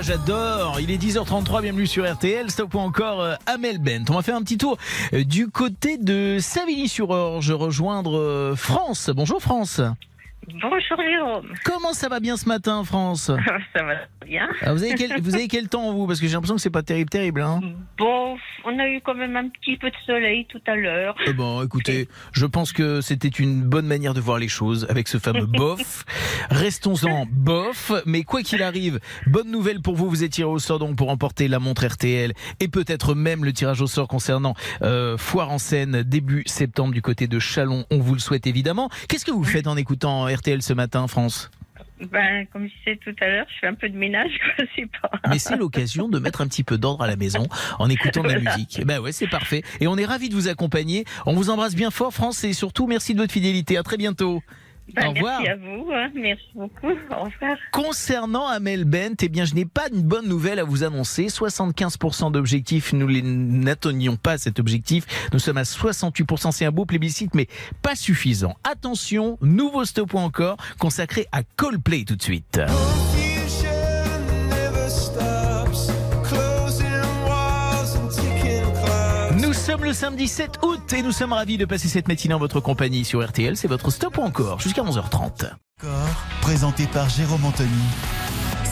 j'adore. Il est 10h33, bienvenue sur RTL. Stop ou encore euh, Amel Bent. On va faire un petit tour euh, du côté de Savigny-sur-Orge, rejoindre euh, France. Bonjour France. Bonjour Jérôme. Comment ça va bien ce matin, France? (laughs) Ça va bien. Ah, vous, avez quel, vous avez quel temps, vous? Parce que j'ai l'impression que c'est pas terrible, terrible. Hein Bon, on a eu quand même un petit peu de soleil tout à l'heure. Eh bon, écoutez, je pense que c'était une bonne manière de voir les choses avec ce fameux (laughs) bof. Restons-en bof, mais quoi qu'il arrive, bonne nouvelle pour vous, vous êtes tiré au sort donc pour emporter la montre RTL et peut-être même le tirage au sort concernant euh, Foire en scène début septembre du côté de Chalon. On vous le souhaite évidemment. Qu'est-ce que vous faites en écoutant RTL ce matin, France? Ben, comme je disais tout à l'heure, je fais un peu de ménage, quoi, (laughs) c'est pas. Mais c'est l'occasion de mettre un petit peu d'ordre à la maison en écoutant de la musique. Ben ouais, c'est parfait. Et on est ravis de vous accompagner. On vous embrasse bien fort, France, et surtout merci de votre fidélité. À très bientôt. Ben, Au revoir. Merci à vous, hein. merci beaucoup. Au revoir. Concernant Amel Bent, eh bien, je n'ai pas une bonne nouvelle à vous annoncer. 75% d'objectifs, nous les- n'atteignions pas cet objectif. Nous sommes à 68%. C'est un beau plébiscite, mais pas suffisant. Attention, nouveau stop encore consacré à Coldplay tout de suite. Sommes le samedi 7 août et nous sommes ravis de passer cette matinée en votre compagnie sur RTL. C'est votre stop ou encore jusqu'à 11h30. Présenté par Jérôme Anthony.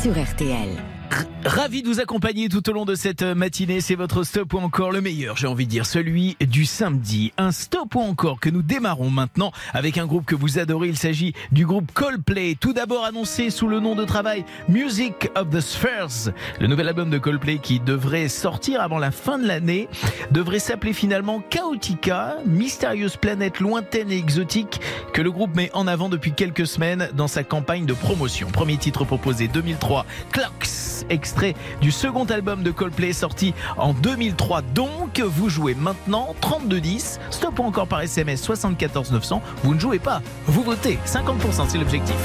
Sur RTL. Ravi de vous accompagner tout au long de cette matinée. C'est votre stop ou encore le meilleur, j'ai envie de dire, celui du samedi. Un stop ou encore que nous démarrons maintenant avec un groupe que vous adorez. Il s'agit du groupe Coldplay. Tout d'abord annoncé sous le nom de travail Music of the Spheres. Le nouvel album de Coldplay qui devrait sortir avant la fin de l'année devrait s'appeler finalement Chaotica, mystérieuse planète lointaine et exotique que le groupe met en avant depuis quelques semaines dans sa campagne de promotion. Premier titre proposé 2003, Clocks, extrait du second album de Coldplay sorti en 2003. Donc, vous jouez maintenant 3210, stop ou encore par SMS 74 900. Vous ne jouez pas, vous votez. 50% c'est l'objectif.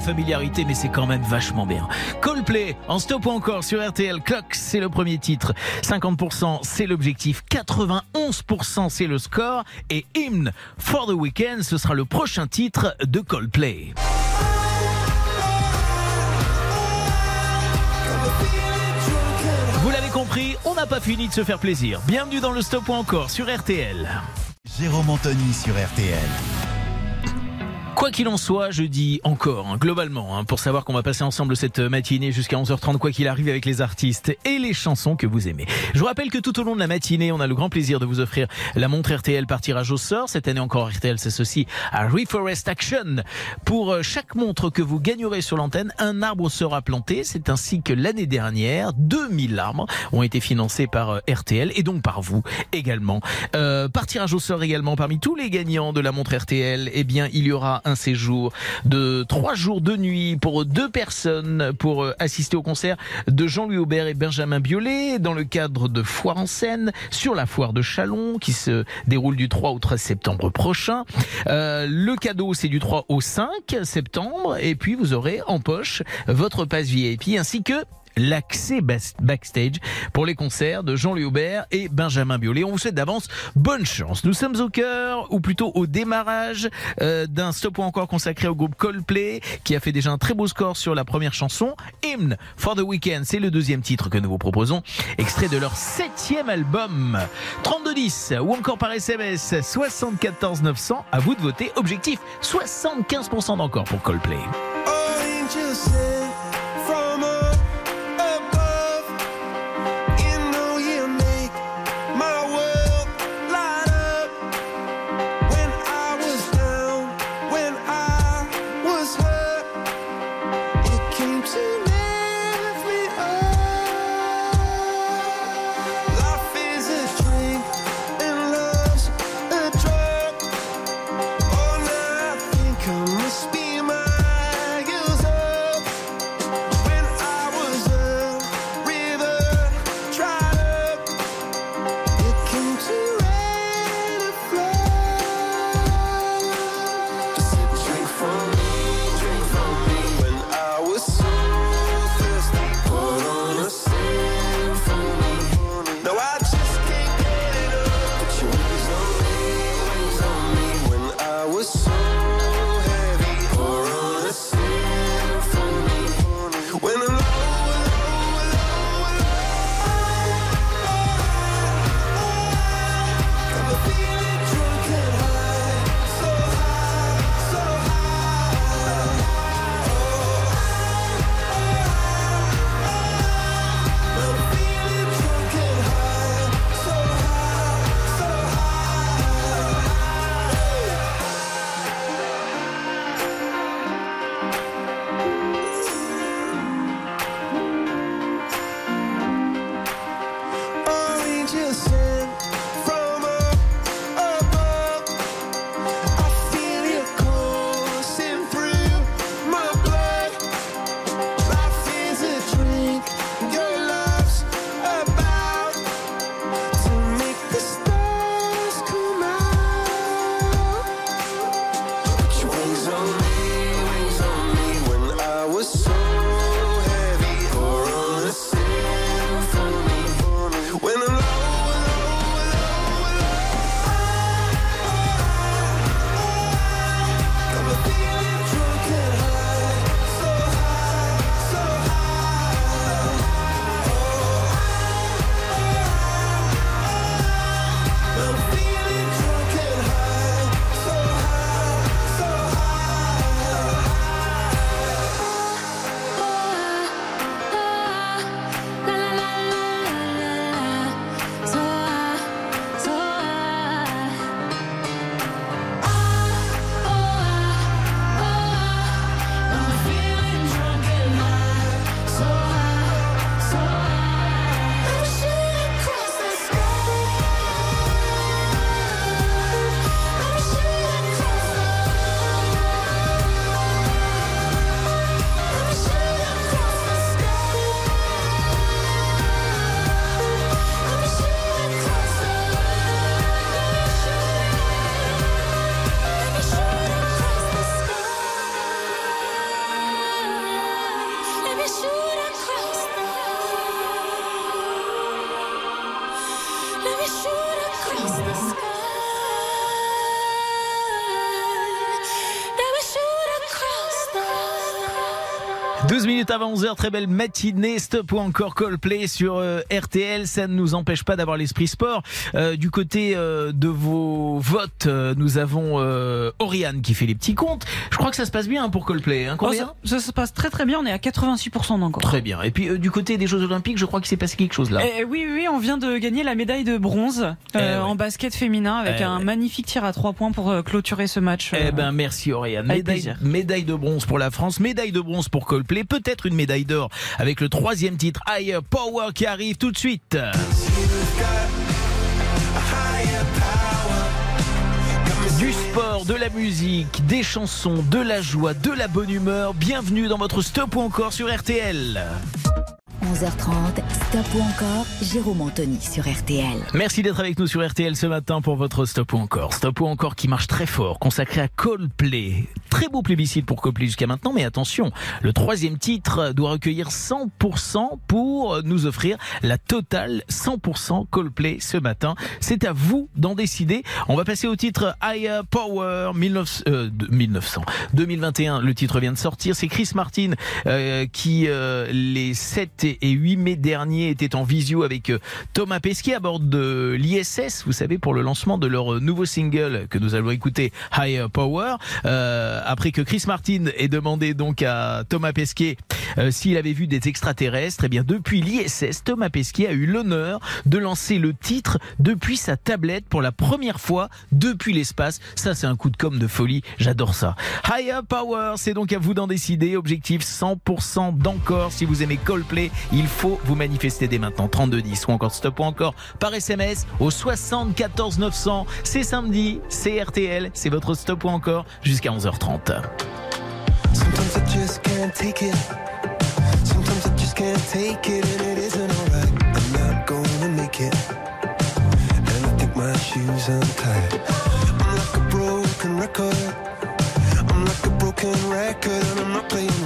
Familiarité, mais c'est quand même vachement bien. Coldplay, en stop ou encore sur RTL. Clock, c'est le premier titre. 50%, c'est l'objectif. 91%, c'est le score. Et Hymn for the Weekend, ce sera le prochain titre de Coldplay. Vous l'avez compris, on n'a pas fini de se faire plaisir. Bienvenue dans le stop ou encore sur RTL. Jérôme Anthony sur RTL. Quoi qu'il en soit, je dis encore, hein, globalement, hein, pour savoir qu'on va passer ensemble cette matinée jusqu'à 11h30, quoi qu'il arrive avec les artistes et les chansons que vous aimez. Je vous rappelle que tout au long de la matinée, on a le grand plaisir de vous offrir la montre RTL par tirage au sort. Cette année encore, RTL s'associe à Reforest Action. Pour euh, chaque montre que vous gagnerez sur l'antenne, un arbre sera planté. C'est ainsi que l'année dernière, 2000 arbres ont été financés par euh, RTL et donc par vous également. Euh, par tirage au sort également, parmi tous les gagnants de la montre RTL, eh bien, il y aura un séjour de trois jours de nuit pour deux personnes pour euh, assister au concert de Jean-Louis Aubert et Benjamin Biolay dans le cadre de Foire en scène sur la foire de Chalon qui se déroule du 3 au 13 septembre prochain. Euh, le cadeau c'est du 3 au 5 septembre et puis vous aurez en poche votre passe VIP ainsi que l'accès backstage pour les concerts de Jean-Louis Aubert et Benjamin Biolay. On vous souhaite d'avance bonne chance. Nous sommes au cœur, ou plutôt au démarrage, euh, d'un stop ou encore consacré au groupe Coldplay, qui a fait déjà un très beau score sur la première chanson. Hymn for the Weekend, c'est le deuxième titre que nous vous proposons, extrait de leur septième album. 3210 ou encore par SMS 74 900. À vous de voter. Objectif 75% d'encore pour Coldplay. angel avant 11h, très belle matinée. Stop ou encore Coldplay sur euh, RTL. Ça ne nous empêche pas d'avoir l'esprit sport. Euh, du côté euh, de vos votes, nous avons Oriane qui fait les petits comptes. Je crois que ça se passe bien hein, pour Coldplay. Hein, Oh, combien ça, ça se passe très très bien, on est à 86% encore. Très bien. Et puis du côté des Jeux Olympiques, je crois qu'il s'est passé quelque chose là. Eh oui, oui, oui, on vient de gagner la médaille de bronze Eh ouais. en basket féminin avec Eh un ouais. magnifique tir à 3 points pour clôturer ce match. Eh ben merci Oriane. Médaille, médaille de bronze pour la France, médaille de bronze pour Coldplay, peut-être une médaille d'or avec le troisième titre Higher Power qui arrive tout de suite. Du sport, de la musique, des chansons, de la joie, de la bonne humeur. Bienvenue dans votre stop ou encore sur RTL. 11h30, Stop ou encore, Jérôme Anthony sur RTL. Merci d'être avec nous sur RTL ce matin pour votre Stop ou encore. Stop ou encore qui marche très fort, consacré à Coldplay. Très beau plébiscite pour Coldplay jusqu'à maintenant, mais attention, le troisième titre doit recueillir 100% pour nous offrir la totale 100% Coldplay ce matin. C'est à vous d'en décider. On va passer au titre Higher Power 19, euh, de- 1900. 2021, le titre vient de sortir. C'est Chris Martin euh, qui, euh, les 7 et et 8 mai dernier, était en visio avec euh, Thomas Pesquet à bord de l'ISS, vous savez, pour le lancement de leur nouveau single que nous allons écouter, Higher Power. Euh, après que Chris Martin ait demandé donc à Thomas Pesquet euh, s'il avait vu des extraterrestres, et bien depuis l'ISS, Thomas Pesquet a eu l'honneur de lancer le titre depuis sa tablette pour la première fois depuis l'espace. Ça, c'est un coup de com de folie. J'adore ça. Higher Power, c'est donc à vous d'en décider. Objectif 100% d'encore. Si vous aimez Coldplay, il faut vous manifester dès maintenant. 3210 ou encore stop ou encore par SMS au 74 900. C'est samedi, c'est RTL, c'est votre stop ou encore jusqu'à 11h30. Sometimes I just can't take it. Sometimes I just can't take it, and it isn't alright. I'm not gonna make it. And I think my shoes untied. I'm like a broken record. I'm like a broken record, and I'm not playing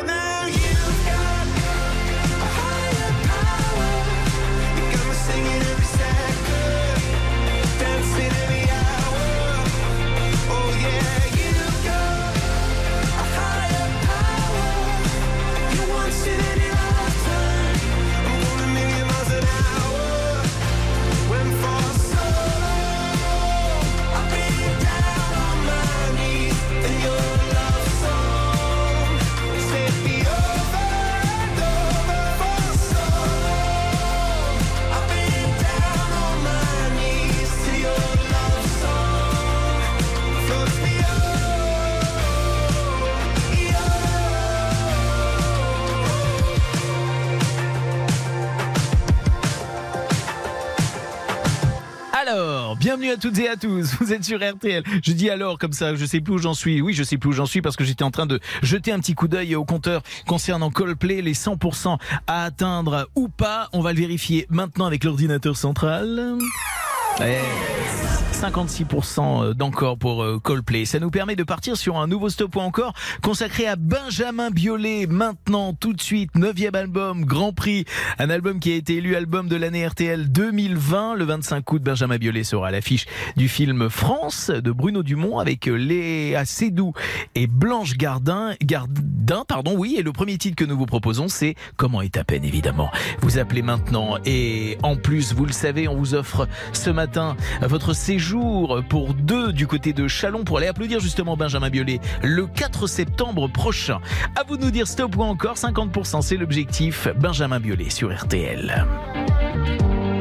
bienvenue à toutes et à tous. Vous êtes sur RTL. Je dis alors comme ça, je sais plus où j'en suis. Oui, je sais plus où j'en suis parce que j'étais en train de jeter un petit coup d'œil au compteur concernant Coldplay, les 100% à atteindre ou pas. On va le vérifier maintenant avec l'ordinateur central. Eh, 56% d'encore pour euh, Coldplay. Ça nous permet de partir sur un nouveau stop ou encore consacré à Benjamin Biolay. Maintenant, tout de suite, 9e album, Grand Prix. Un album qui a été élu album de l'année RTL 2020. Le 25 août, Benjamin Biolay sera à l'affiche du film France de Bruno Dumont avec Léa Seydoux et Blanche Gardin. Gardin, pardon, oui. Et le premier titre que nous vous proposons, c'est Comment est à peine, évidemment. Vous appelez maintenant et en plus, vous le savez, on vous offre ce matin votre séjour pour deux du côté de Chalon pour aller applaudir justement Benjamin Biolay le 4 septembre prochain. À vous de nous dire stop ou encore 50%, c'est l'objectif. Benjamin Biolay sur RTL.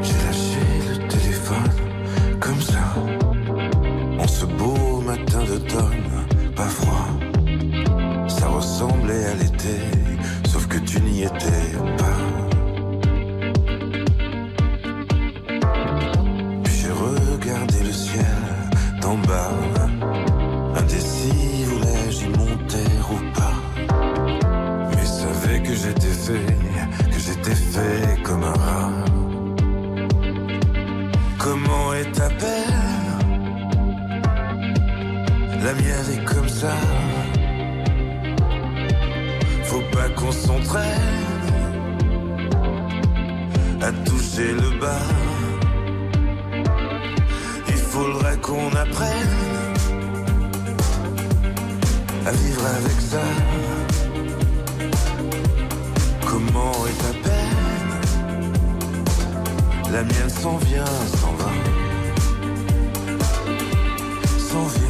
J'ai lâché le téléphone comme ça. En ce beau matin d'automne, pas froid. Ça ressemblait à l'été, sauf que tu n'y étais Faut pas qu'on s'entraîne à toucher le bas. Il faudrait qu'on apprenne à vivre avec ça. Comment est ta peine La mienne s'en vient, s'en va. S'en vient,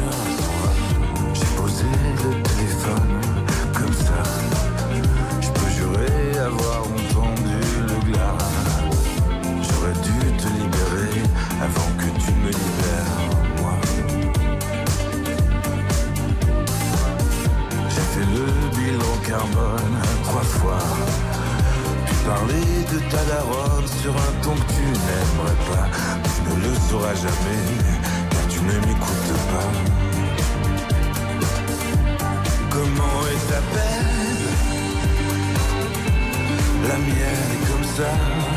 La mienne est comme ça.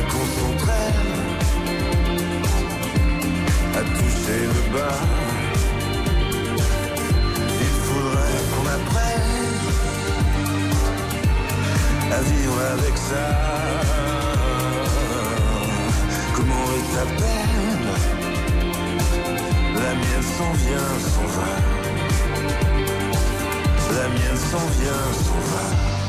Qu'on s'entraîne à toucher le bas. Il faudrait qu'on apprenne à vivre avec ça. Comment est ta peine? La mienne s'en vient, s'en va. La mienne s'en vient, s'en va.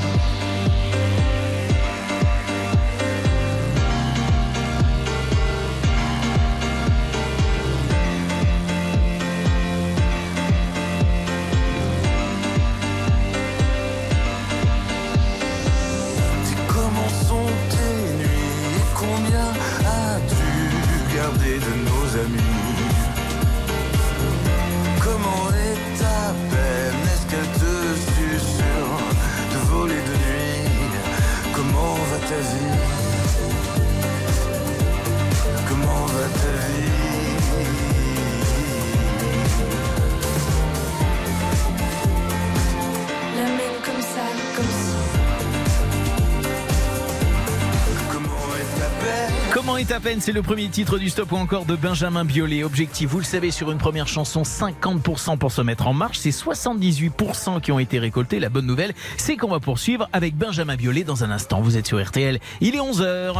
Comment est à peine C'est le premier titre du stop ou encore de Benjamin Biolay. Objectif, vous le savez, sur une première chanson, 50% pour se mettre en marche. C'est 78% qui ont été récoltés. La bonne nouvelle, c'est qu'on va poursuivre avec Benjamin Biolay dans un instant. Vous êtes sur RTL. Il est 11h.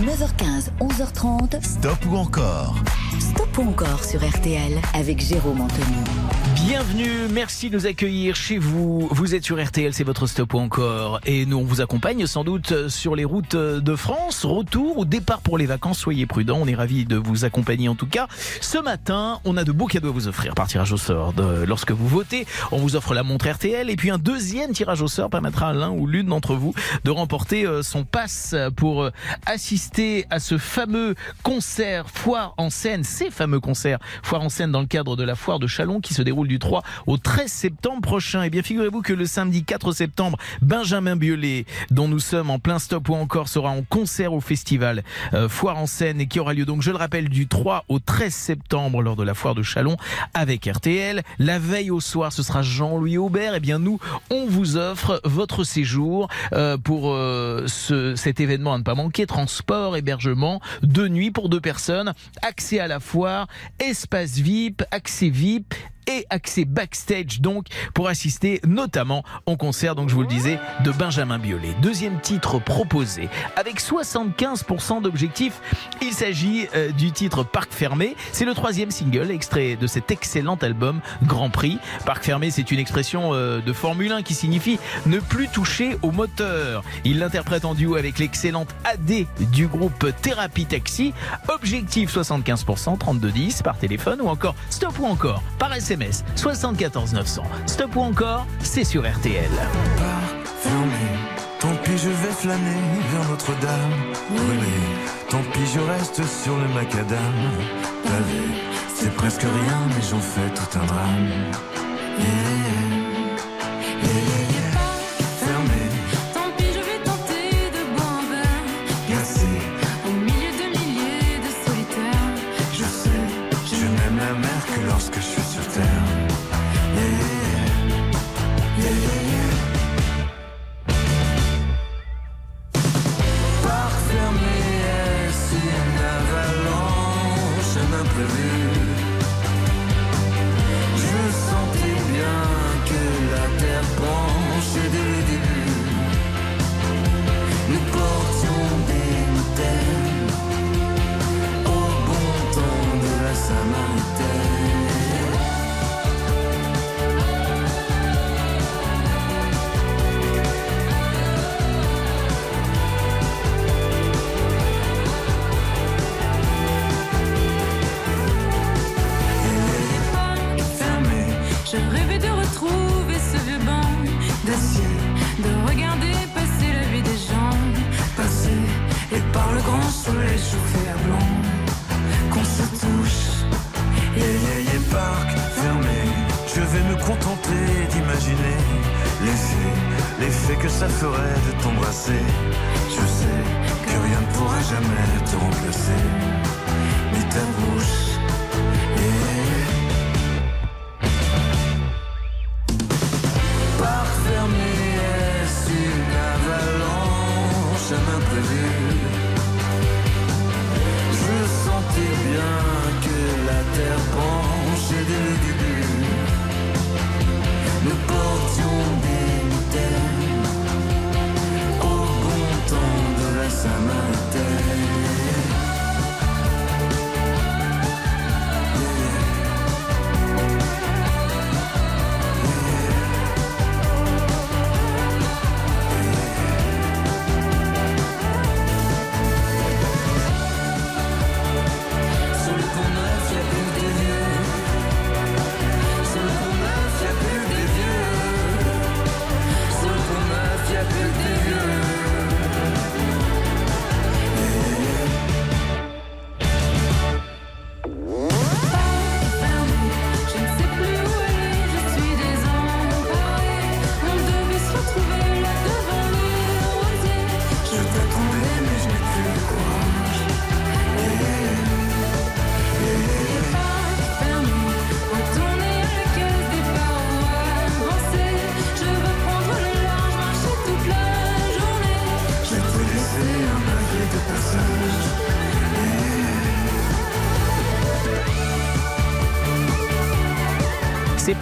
9h15, 11h30. Stop ou encore? Stop ou encore sur RTL avec Jérôme Anthony. Bienvenue, merci de nous accueillir chez vous. Vous êtes sur RTL, c'est votre stop encore. Et nous, on vous accompagne sans doute sur les routes de France. Retour ou départ pour les vacances, soyez prudents. On est ravis de vous accompagner en tout cas. Ce matin, on a de beaux cadeaux à vous offrir par tirage au sort. Lorsque vous votez, on vous offre la montre RTL. Et puis un deuxième tirage au sort permettra à l'un ou l'une d'entre vous de remporter euh, son passe pour euh, assister à ce fameux concert foire en scène ces fameux concerts Foire en scène dans le cadre de la foire de Chalon qui se déroule du 3 au 13 septembre prochain. Et bien figurez-vous que le samedi 4 septembre, Benjamin Biolay, dont nous sommes en plein stop ou encore, sera en concert au festival euh, Foire en scène et qui aura lieu donc, je le rappelle, du 3 au 13 septembre lors de la foire de Chalon avec RTL. La veille au soir, ce sera Jean-Louis Aubert. Et bien nous, on vous offre votre séjour euh, pour euh, ce, cet événement à ne pas manquer. Transport, hébergement, deux nuits pour deux personnes, accès à la foire, espace VIP, accès VIP et accès backstage donc pour assister notamment au concert donc je vous le disais de Benjamin Biolay. Deuxième titre proposé avec 75% d'objectifs. Il s'agit euh, du titre Parc fermé. C'est le troisième single extrait de cet excellent album Grand Prix. Parc fermé, c'est une expression euh, de Formule 1 qui signifie ne plus toucher au moteur. Il l'interprète en duo avec l'excellente AD du groupe Thérapie Taxi. Objectif 75% 3210 par téléphone ou encore stop ou encore par SMS 74 900. Stop ou encore, c'est sur RTL. Fermé, tant pis je vais flâner vers Notre-Dame. Brûlé, tant pis je reste sur le macadam. Pavé, c'est presque rien, mais j'en fais tout un drame. Yeah, yeah, yeah, yeah. Fermé, Tant pis, je vais tenter de boire un verre. glacé, Au milieu de milliers de solitaires. je sais, je n'aime la mer que lorsque je suis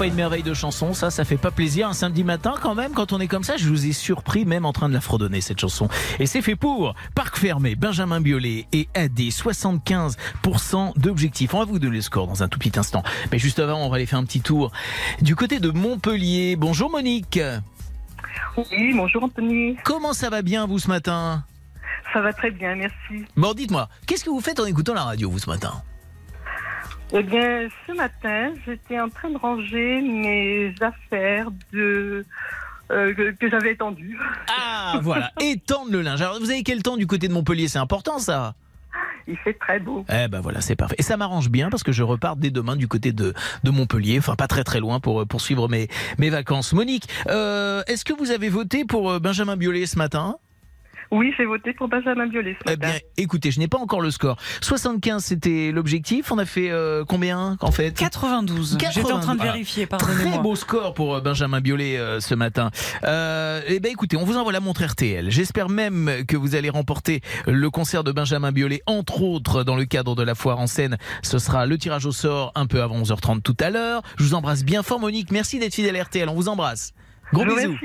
pas une merveille de chanson, ça, ça fait pas plaisir un samedi matin quand même quand on est comme ça. Je vous ai surpris même en train de la fredonner cette chanson. Et c'est fait pour Parc Fermé, Benjamin Biolay et AD, 75% d'objectifs. On va vous donner le score dans un tout petit instant. Mais juste avant, on va aller faire un petit tour du côté de Montpellier. Bonjour Monique. Oui, bonjour Anthony. Comment ça va bien vous ce matin? Ça va très bien, merci. Bon, dites-moi, qu'est-ce que vous faites en écoutant la radio vous ce matin? Eh bien, ce matin, j'étais en train de ranger mes affaires de euh, que, que j'avais étendues. Ah, (laughs) voilà, étendre le linge. Alors, vous avez quel temps du côté de Montpellier? C'est important ça? Il fait très beau. Eh ben voilà, c'est parfait. Et ça m'arrange bien parce que je repars dès demain du côté de, de Montpellier, enfin pas très très loin pour euh, poursuivre mes, mes vacances. Monique, euh, est-ce que vous avez voté pour Benjamin Biolay ce matin? Oui, j'ai voté pour Benjamin Biolay ce Eh bien, écoutez, je n'ai pas encore le score. 75, c'était l'objectif. On a fait euh, combien en fait? 92. J'étais en train de vérifier, Très pardonnez-moi. beau score pour euh, Benjamin Biolay euh, ce matin. Euh, eh ben écoutez, on vous envoie la montre RTL. J'espère même que vous allez remporter le concert de Benjamin Biolay, entre autres dans le cadre de la foire en scène. Ce sera le tirage au sort un peu avant 11h30 tout à l'heure. Je vous embrasse bien fort, Monique. Merci d'être fidèle à RTL. On vous embrasse. Gros Je bisous.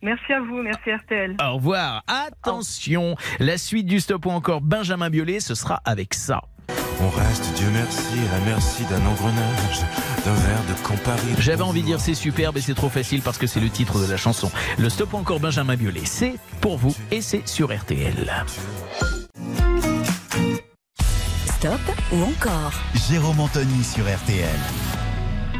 Merci à vous, merci RTL. Au revoir. Attention, la suite du stop ou encore Benjamin Biolay, ce sera avec ça. On reste, Dieu merci, à la merci d'un engrenage, d'un verre de Campari. J'avais envie de dire c'est superbe et c'est trop facile parce que c'est le titre de la chanson. Le stop ou encore Benjamin Biolay, c'est pour vous et c'est sur RTL. Stop ou encore? Jérôme Anthony sur RTL.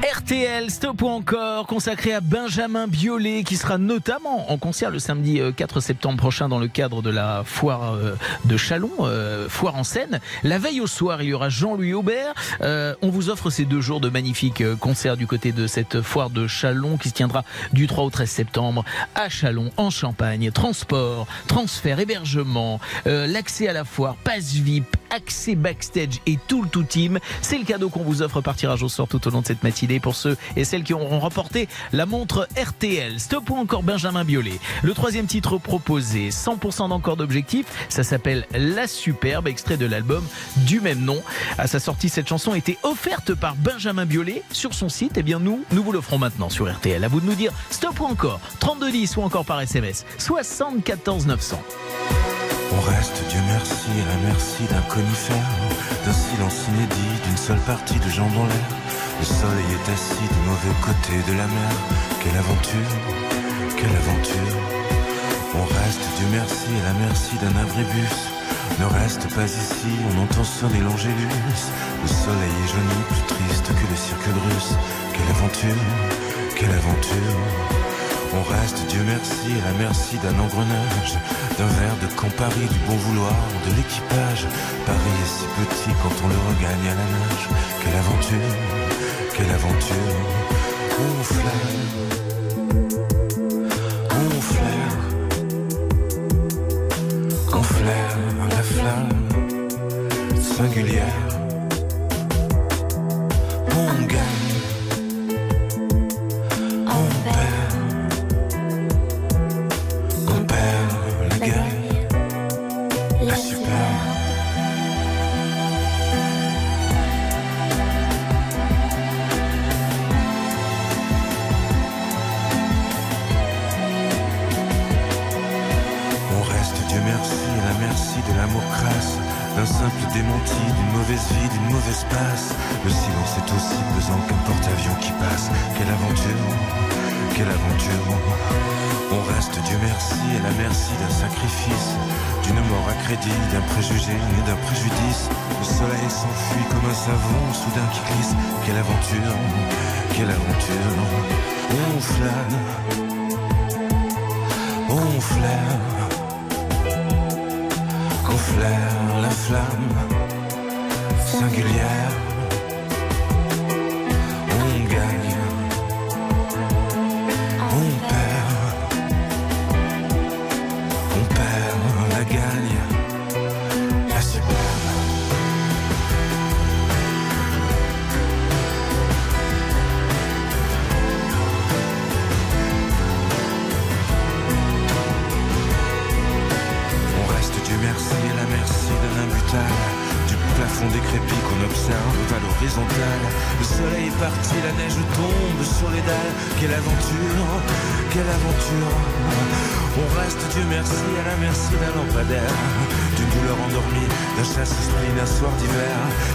RTL, stop ou encore, consacré à Benjamin Biolay, qui sera notamment en concert le samedi euh, 4 septembre prochain dans le cadre de la foire euh, de Chalon, euh, foire en scène. La veille au soir, il y aura Jean-Louis Aubert. Euh, on vous offre ces deux jours de magnifiques euh, concerts du côté de cette foire de Chalon qui se tiendra du 3 au 13 septembre à Chalon, en Champagne. Transport, transfert, hébergement, euh, l'accès à la foire, passe VIP, accès backstage et tout le tout team. C'est le cadeau qu'on vous offre par tirage au sort tout au long de cette matinée pour ceux et celles qui auront remporté la montre RTL. Stop ou encore Benjamin Biolay. Le troisième titre proposé, 100% d'encore d'objectifs, ça s'appelle La Superbe, extrait de l'album du même nom. À sa sortie, cette chanson était offerte par Benjamin Biolay sur son site. Eh bien, nous, nous vous l'offrons maintenant sur RTL. À vous de nous dire stop ou encore, 3210 ou encore par SMS, 74 900. On reste, Dieu merci, à la merci d'un conifère, d'un silence inédit, d'une seule partie de jambes en l'air. Le soleil est assis du mauvais côté de la mer. Quelle aventure, quelle aventure. On reste, Dieu merci, à la merci d'un abribus. Ne reste pas ici, on entend sonner l'angélus. Le soleil est jauni, plus triste que le cirque russe. Quelle aventure, quelle aventure. On reste, Dieu merci, à la merci d'un engrenage, d'un verre de Campari, du bon vouloir de l'équipage. Paris est si petit quand on le regagne à la nage. Quelle aventure, quelle aventure. On flaire, on flaire, on flaire la flamme singulière. On gagne, d'un préjugé et d'un préjudice. Le soleil s'enfuit comme un savon soudain qui glisse. Quelle aventure, quelle aventure. On flâne, on flaire. On flaire la flamme singulière.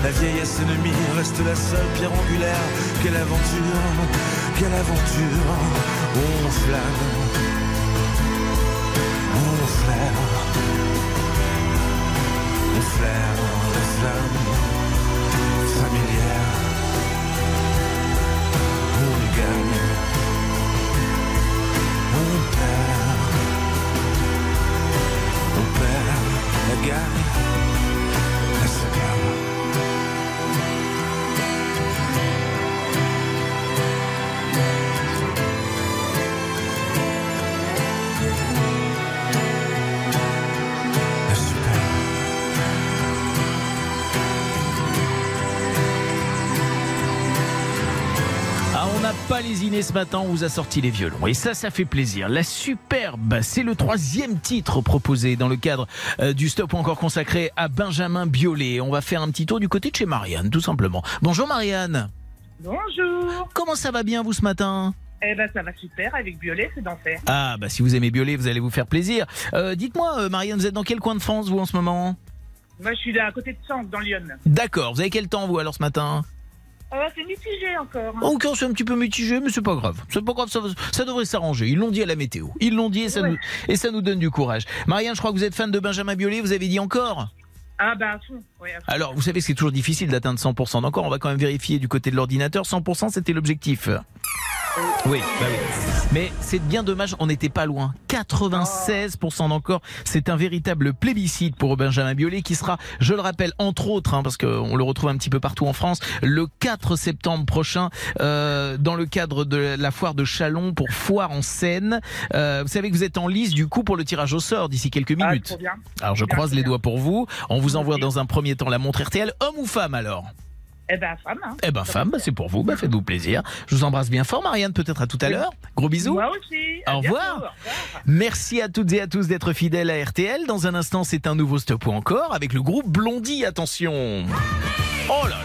La vieillesse ennemie reste la seule pierre angulaire. Quelle aventure, quelle aventure. On flâne, on flaire. On flaire la flamme familière. On gagne, pas lésiné ce matin, on vous a sorti les violons. Et ça, ça fait plaisir. La superbe, c'est le troisième titre proposé dans le cadre euh, du stop ou encore consacré à Benjamin Biolay. On va faire un petit tour du côté de chez Marianne, tout simplement. Bonjour Marianne. Bonjour. Comment ça va bien vous ce matin? Eh ben ça va super avec Violet, c'est d'enfer. Ah bah si vous aimez Biolay, vous allez vous faire plaisir. Euh, Dites-moi euh, Marianne, vous êtes dans quel coin de France vous en ce moment? Moi je suis là à côté de Sens, dans Lyon. D'accord, vous avez quel temps vous alors ce matin? Oh, c'est mitigé encore. hein. Encore c'est un petit peu mitigé, mais c'est pas grave. C'est pas grave, ça, ça devrait s'arranger. Ils l'ont dit à la météo. Ils l'ont dit et ça, Ouais. nous, et ça nous donne du courage. Marianne, je crois que vous êtes fan de Benjamin Biolay, vous avez dit encore? Ah bah à fond. Alors, vous savez c'est toujours difficile d'atteindre 100% d'encore. On va quand même vérifier du côté de l'ordinateur. 100% c'était l'objectif. Oui, bah oui. Mais c'est bien dommage, on n'était pas loin. 96% d'encore. C'est un véritable plébiscite pour Benjamin Biolay qui sera, je le rappelle, entre autres, hein, parce qu'on le retrouve un petit peu partout en France, le 4 septembre prochain, euh, dans le cadre de la foire de Chalon pour Foire en Seine. Euh, vous savez que vous êtes en lice du coup pour le tirage au sort d'ici quelques Ah, minutes. bien. Alors je Bien, croise les bien. doigts pour vous. On vous envoie dans un premier temps la montre RTL. Homme ou femme alors Eh ben femme. Hein. Eh ben femme, bah, c'est pour vous. Bah, faites-vous plaisir. Je vous embrasse bien fort, Marianne. Peut-être à tout à l'heure. Gros bisous. Moi aussi. À Au bientôt, revoir. au revoir. Merci à toutes et à tous d'être fidèles à RTL. Dans un instant, c'est un nouveau stop ou encore avec le groupe Blondie. Attention. Oh là là.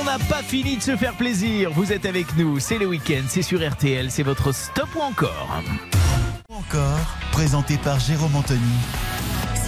On n'a pas fini de se faire plaisir. Vous êtes avec nous. C'est le week-end. C'est sur RTL. C'est votre stop ou encore. Encore, présenté par Jérôme Anthony.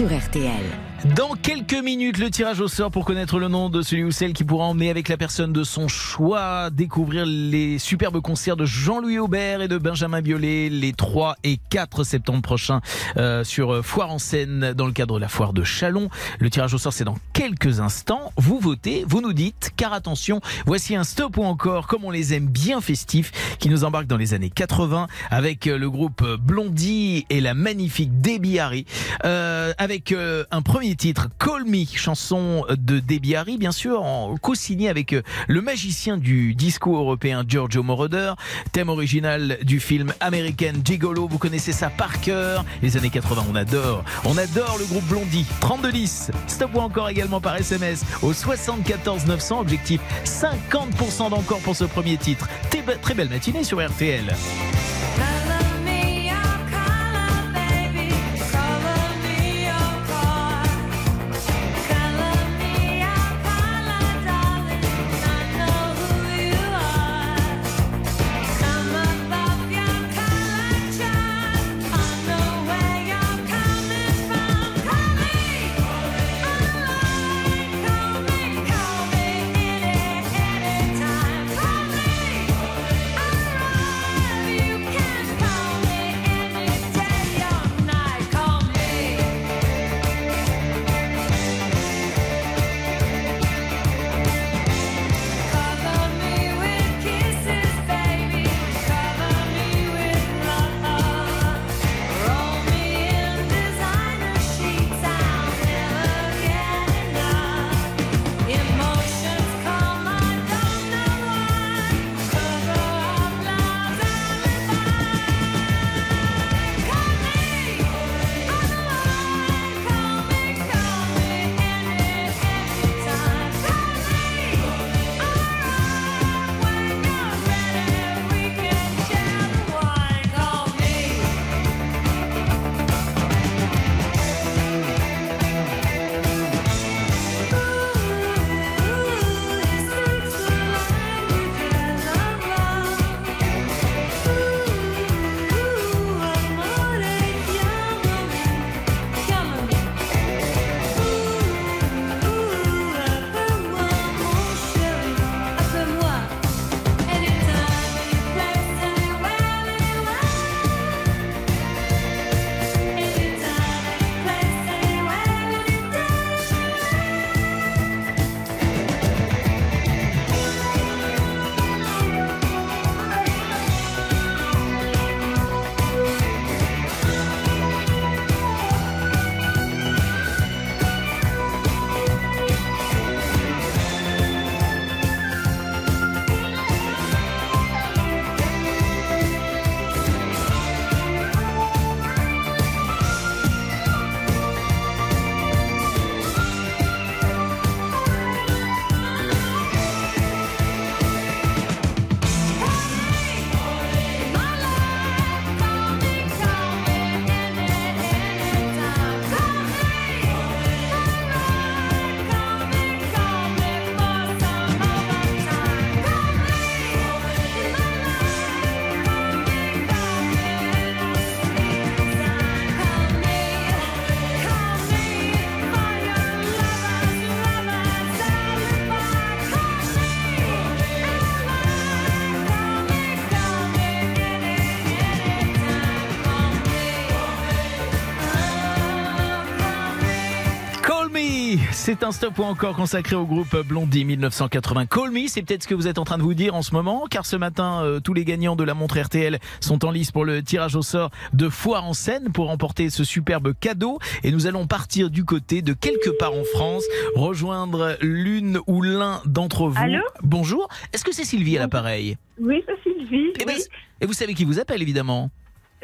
Sur RTL. Dans quelques minutes, le tirage au sort pour connaître le nom de celui ou celle qui pourra emmener avec la personne de son choix découvrir les superbes concerts de Jean-Louis Aubert et de Benjamin Biolay les 3 et 4 septembre prochains euh, sur Foire en Seine dans le cadre de la foire de Chalon. Le tirage au sort, c'est dans quelques instants. Vous votez, vous nous dites, car attention, voici un stop ou encore, comme on les aime bien festifs, qui nous embarque dans les années 80 avec euh, le groupe Blondie et la magnifique Debbie Harry, euh, avec euh, un premier titre, Call Me, chanson de Debbie Harry, bien sûr, en co-signé avec euh, le magicien du disco européen Giorgio Moroder, thème original du film American Gigolo, vous connaissez ça par cœur, les années 80, on adore, on adore le groupe Blondie, 3210, stop ou encore également par SMS au 74 900, objectif 50% d'encore pour ce premier titre, très belle matinée sur RTL. C'est un stop ou encore consacré au groupe Blondie 1980. Call Me, c'est peut-être ce que vous êtes en train de vous dire en ce moment, car ce matin, euh, tous les gagnants de la montre RTL sont en lice pour le tirage au sort de Foire en Seine pour remporter ce superbe cadeau. Et nous allons partir du côté de quelque part en France, rejoindre l'une ou l'un d'entre vous. Allô Bonjour. Est-ce que c'est Sylvie à l'appareil? Oui, c'est Sylvie. Eh ben. Et vous savez qui vous appelle évidemment?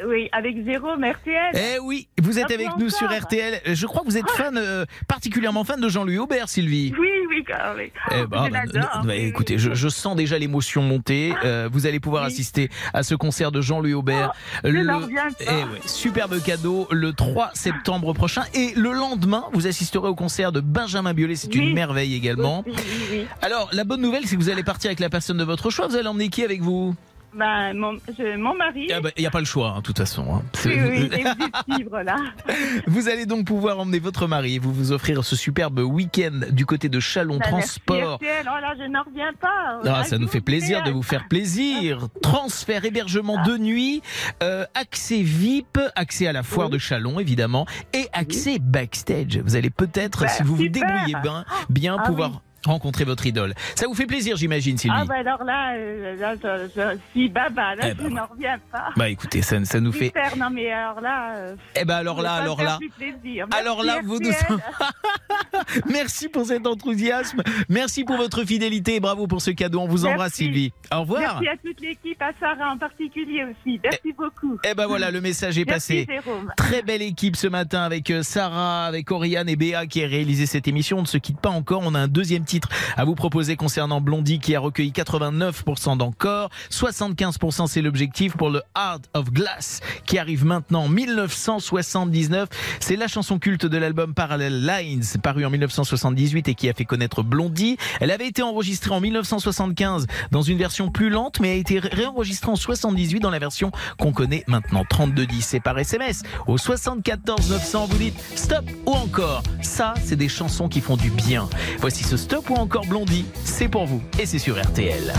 Oui, avec Jérôme RTL. Eh oui, vous êtes avec nous sur. RTL. Je crois que vous êtes fan, euh, particulièrement fan de Jean-Louis Aubert, Sylvie. Oui, oui, quand même. Eh ben, je bah, l'adore. bah, écoutez, je, je sens déjà l'émotion monter. Euh, vous allez pouvoir assister à ce concert de Jean-Louis Aubert. reviens pas. eh ouais, superbe cadeau le 3 septembre prochain. Et le lendemain, vous assisterez au concert de Benjamin Biolay. C'est une Oui. merveille également. Oui, oui, oui. Alors, la bonne nouvelle, c'est que vous allez partir avec la personne de votre choix. Vous allez emmener qui avec vous? Ben, mon, je- mon mari. Il n'y a pas le choix, hein, de toute façon. hein. Oui, oui, de suivre, là. (laughs) Vous allez donc pouvoir emmener votre mari et vous vous offrir ce superbe week-end du côté de Chalon merci, Transport. RTL. Oh là, je n'en reviens pas. Ah, ça nous fait plaisir de vous faire plaisir. Transfert, hébergement de nuit, euh, accès VIP, accès à la foire de Chalon évidemment, et accès backstage. Vous allez peut-être, Bah, si vous vous débrouillez bien, bien Ah pouvoir oui. Rencontrer votre idole. Ça vous fait plaisir, j'imagine, Sylvie. Ah, ben alors là, euh, là je, je suis baba, là, Eh ben, je n'en reviens pas. Bah écoutez, ça, ça nous fait. Super, non mais alors là. euh, Eh ben alors là, alors là. plaisir. Alors Merci, là, vous nous. (laughs) Merci pour cet enthousiasme. Merci pour votre fidélité et bravo pour ce cadeau. On vous Merci. embrasse, Sylvie. Au revoir. Merci à toute l'équipe, à Sarah en particulier aussi. Merci beaucoup. Eh ben voilà, le message est Merci, passé. Jérôme. Très belle équipe ce matin avec euh, Sarah, avec Oriane et Béa qui a réalisé cette émission. On ne se quitte pas encore. On a un deuxième titre à vous proposer concernant Blondie qui a recueilli 89% d'encore. 75% c'est l'objectif pour le Heart of Glass qui arrive maintenant en 1979. C'est la chanson culte de l'album Parallel Lines paru en 1978 et qui a fait connaître Blondie. Elle avait été enregistrée en 1975 dans une version plus lente mais a été ré- réenregistrée en 78 dans la version qu'on connaît maintenant. 3210 c'est par SMS au 74 900 vous dites stop ou encore. Ça c'est des chansons qui font du bien. Voici ce stop ou encore Blondie, c'est pour vous et c'est sur RTL.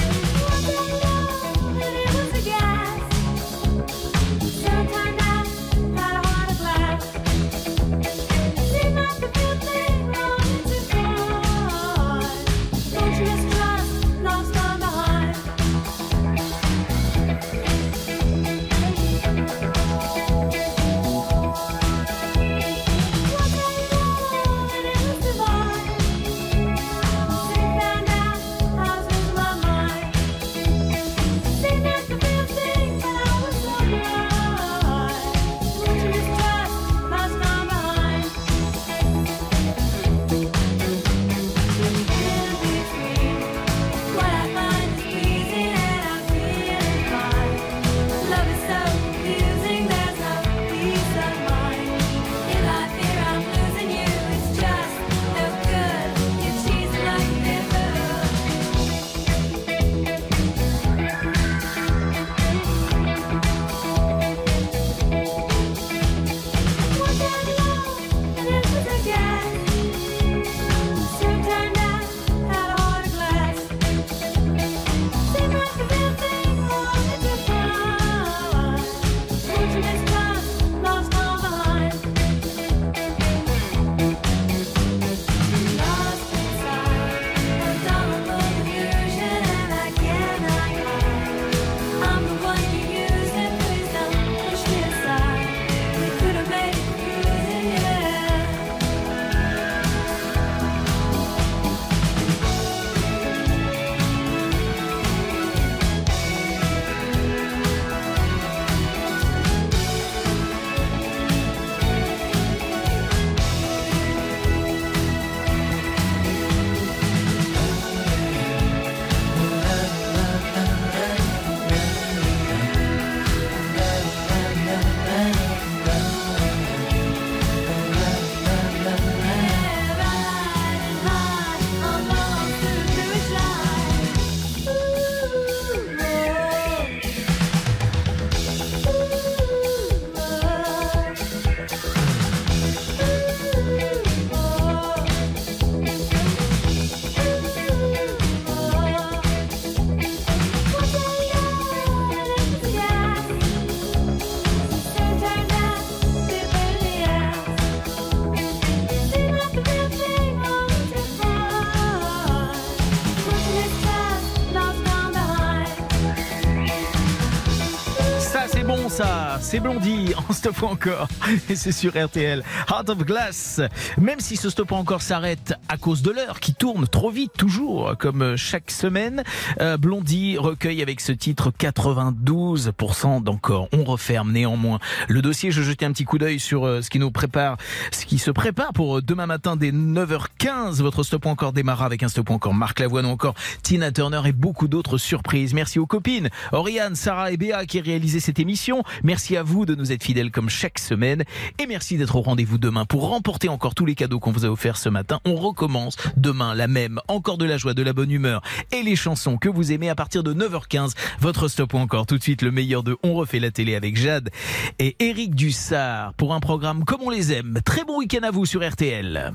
C'est Blondie (laughs) en stop encore. Et c'est sur RTL. Heart of Glass. Même si ce stop encore s'arrête à cause de l'heure qui tourne trop vite, toujours, comme chaque semaine, euh, Blondie recueille avec ce titre 92% d'encore. On referme néanmoins le dossier. Je jetais un petit coup d'œil sur euh, ce qui nous prépare, ce qui se prépare pour euh, demain matin dès 9h15. Votre stop encore démarra avec un stop encore Marc Lavoine encore Tina Turner et beaucoup d'autres surprises. Merci aux copines, Oriane, Sarah et Béa qui réalisé cette émission. Merci à vous de nous être fidèles comme chaque semaine. Et merci d'être au rendez-vous demain pour remporter encore tous les cadeaux qu'on vous a offerts ce matin. On recommence demain la même. Encore de la joie, de la bonne humeur et les chansons que vous aimez à partir de 9h15. Votre stop ou encore tout de suite le meilleur de On refait la télé avec Jade et Eric Dussard pour un programme comme on les aime. Très bon week-end à vous sur RTL.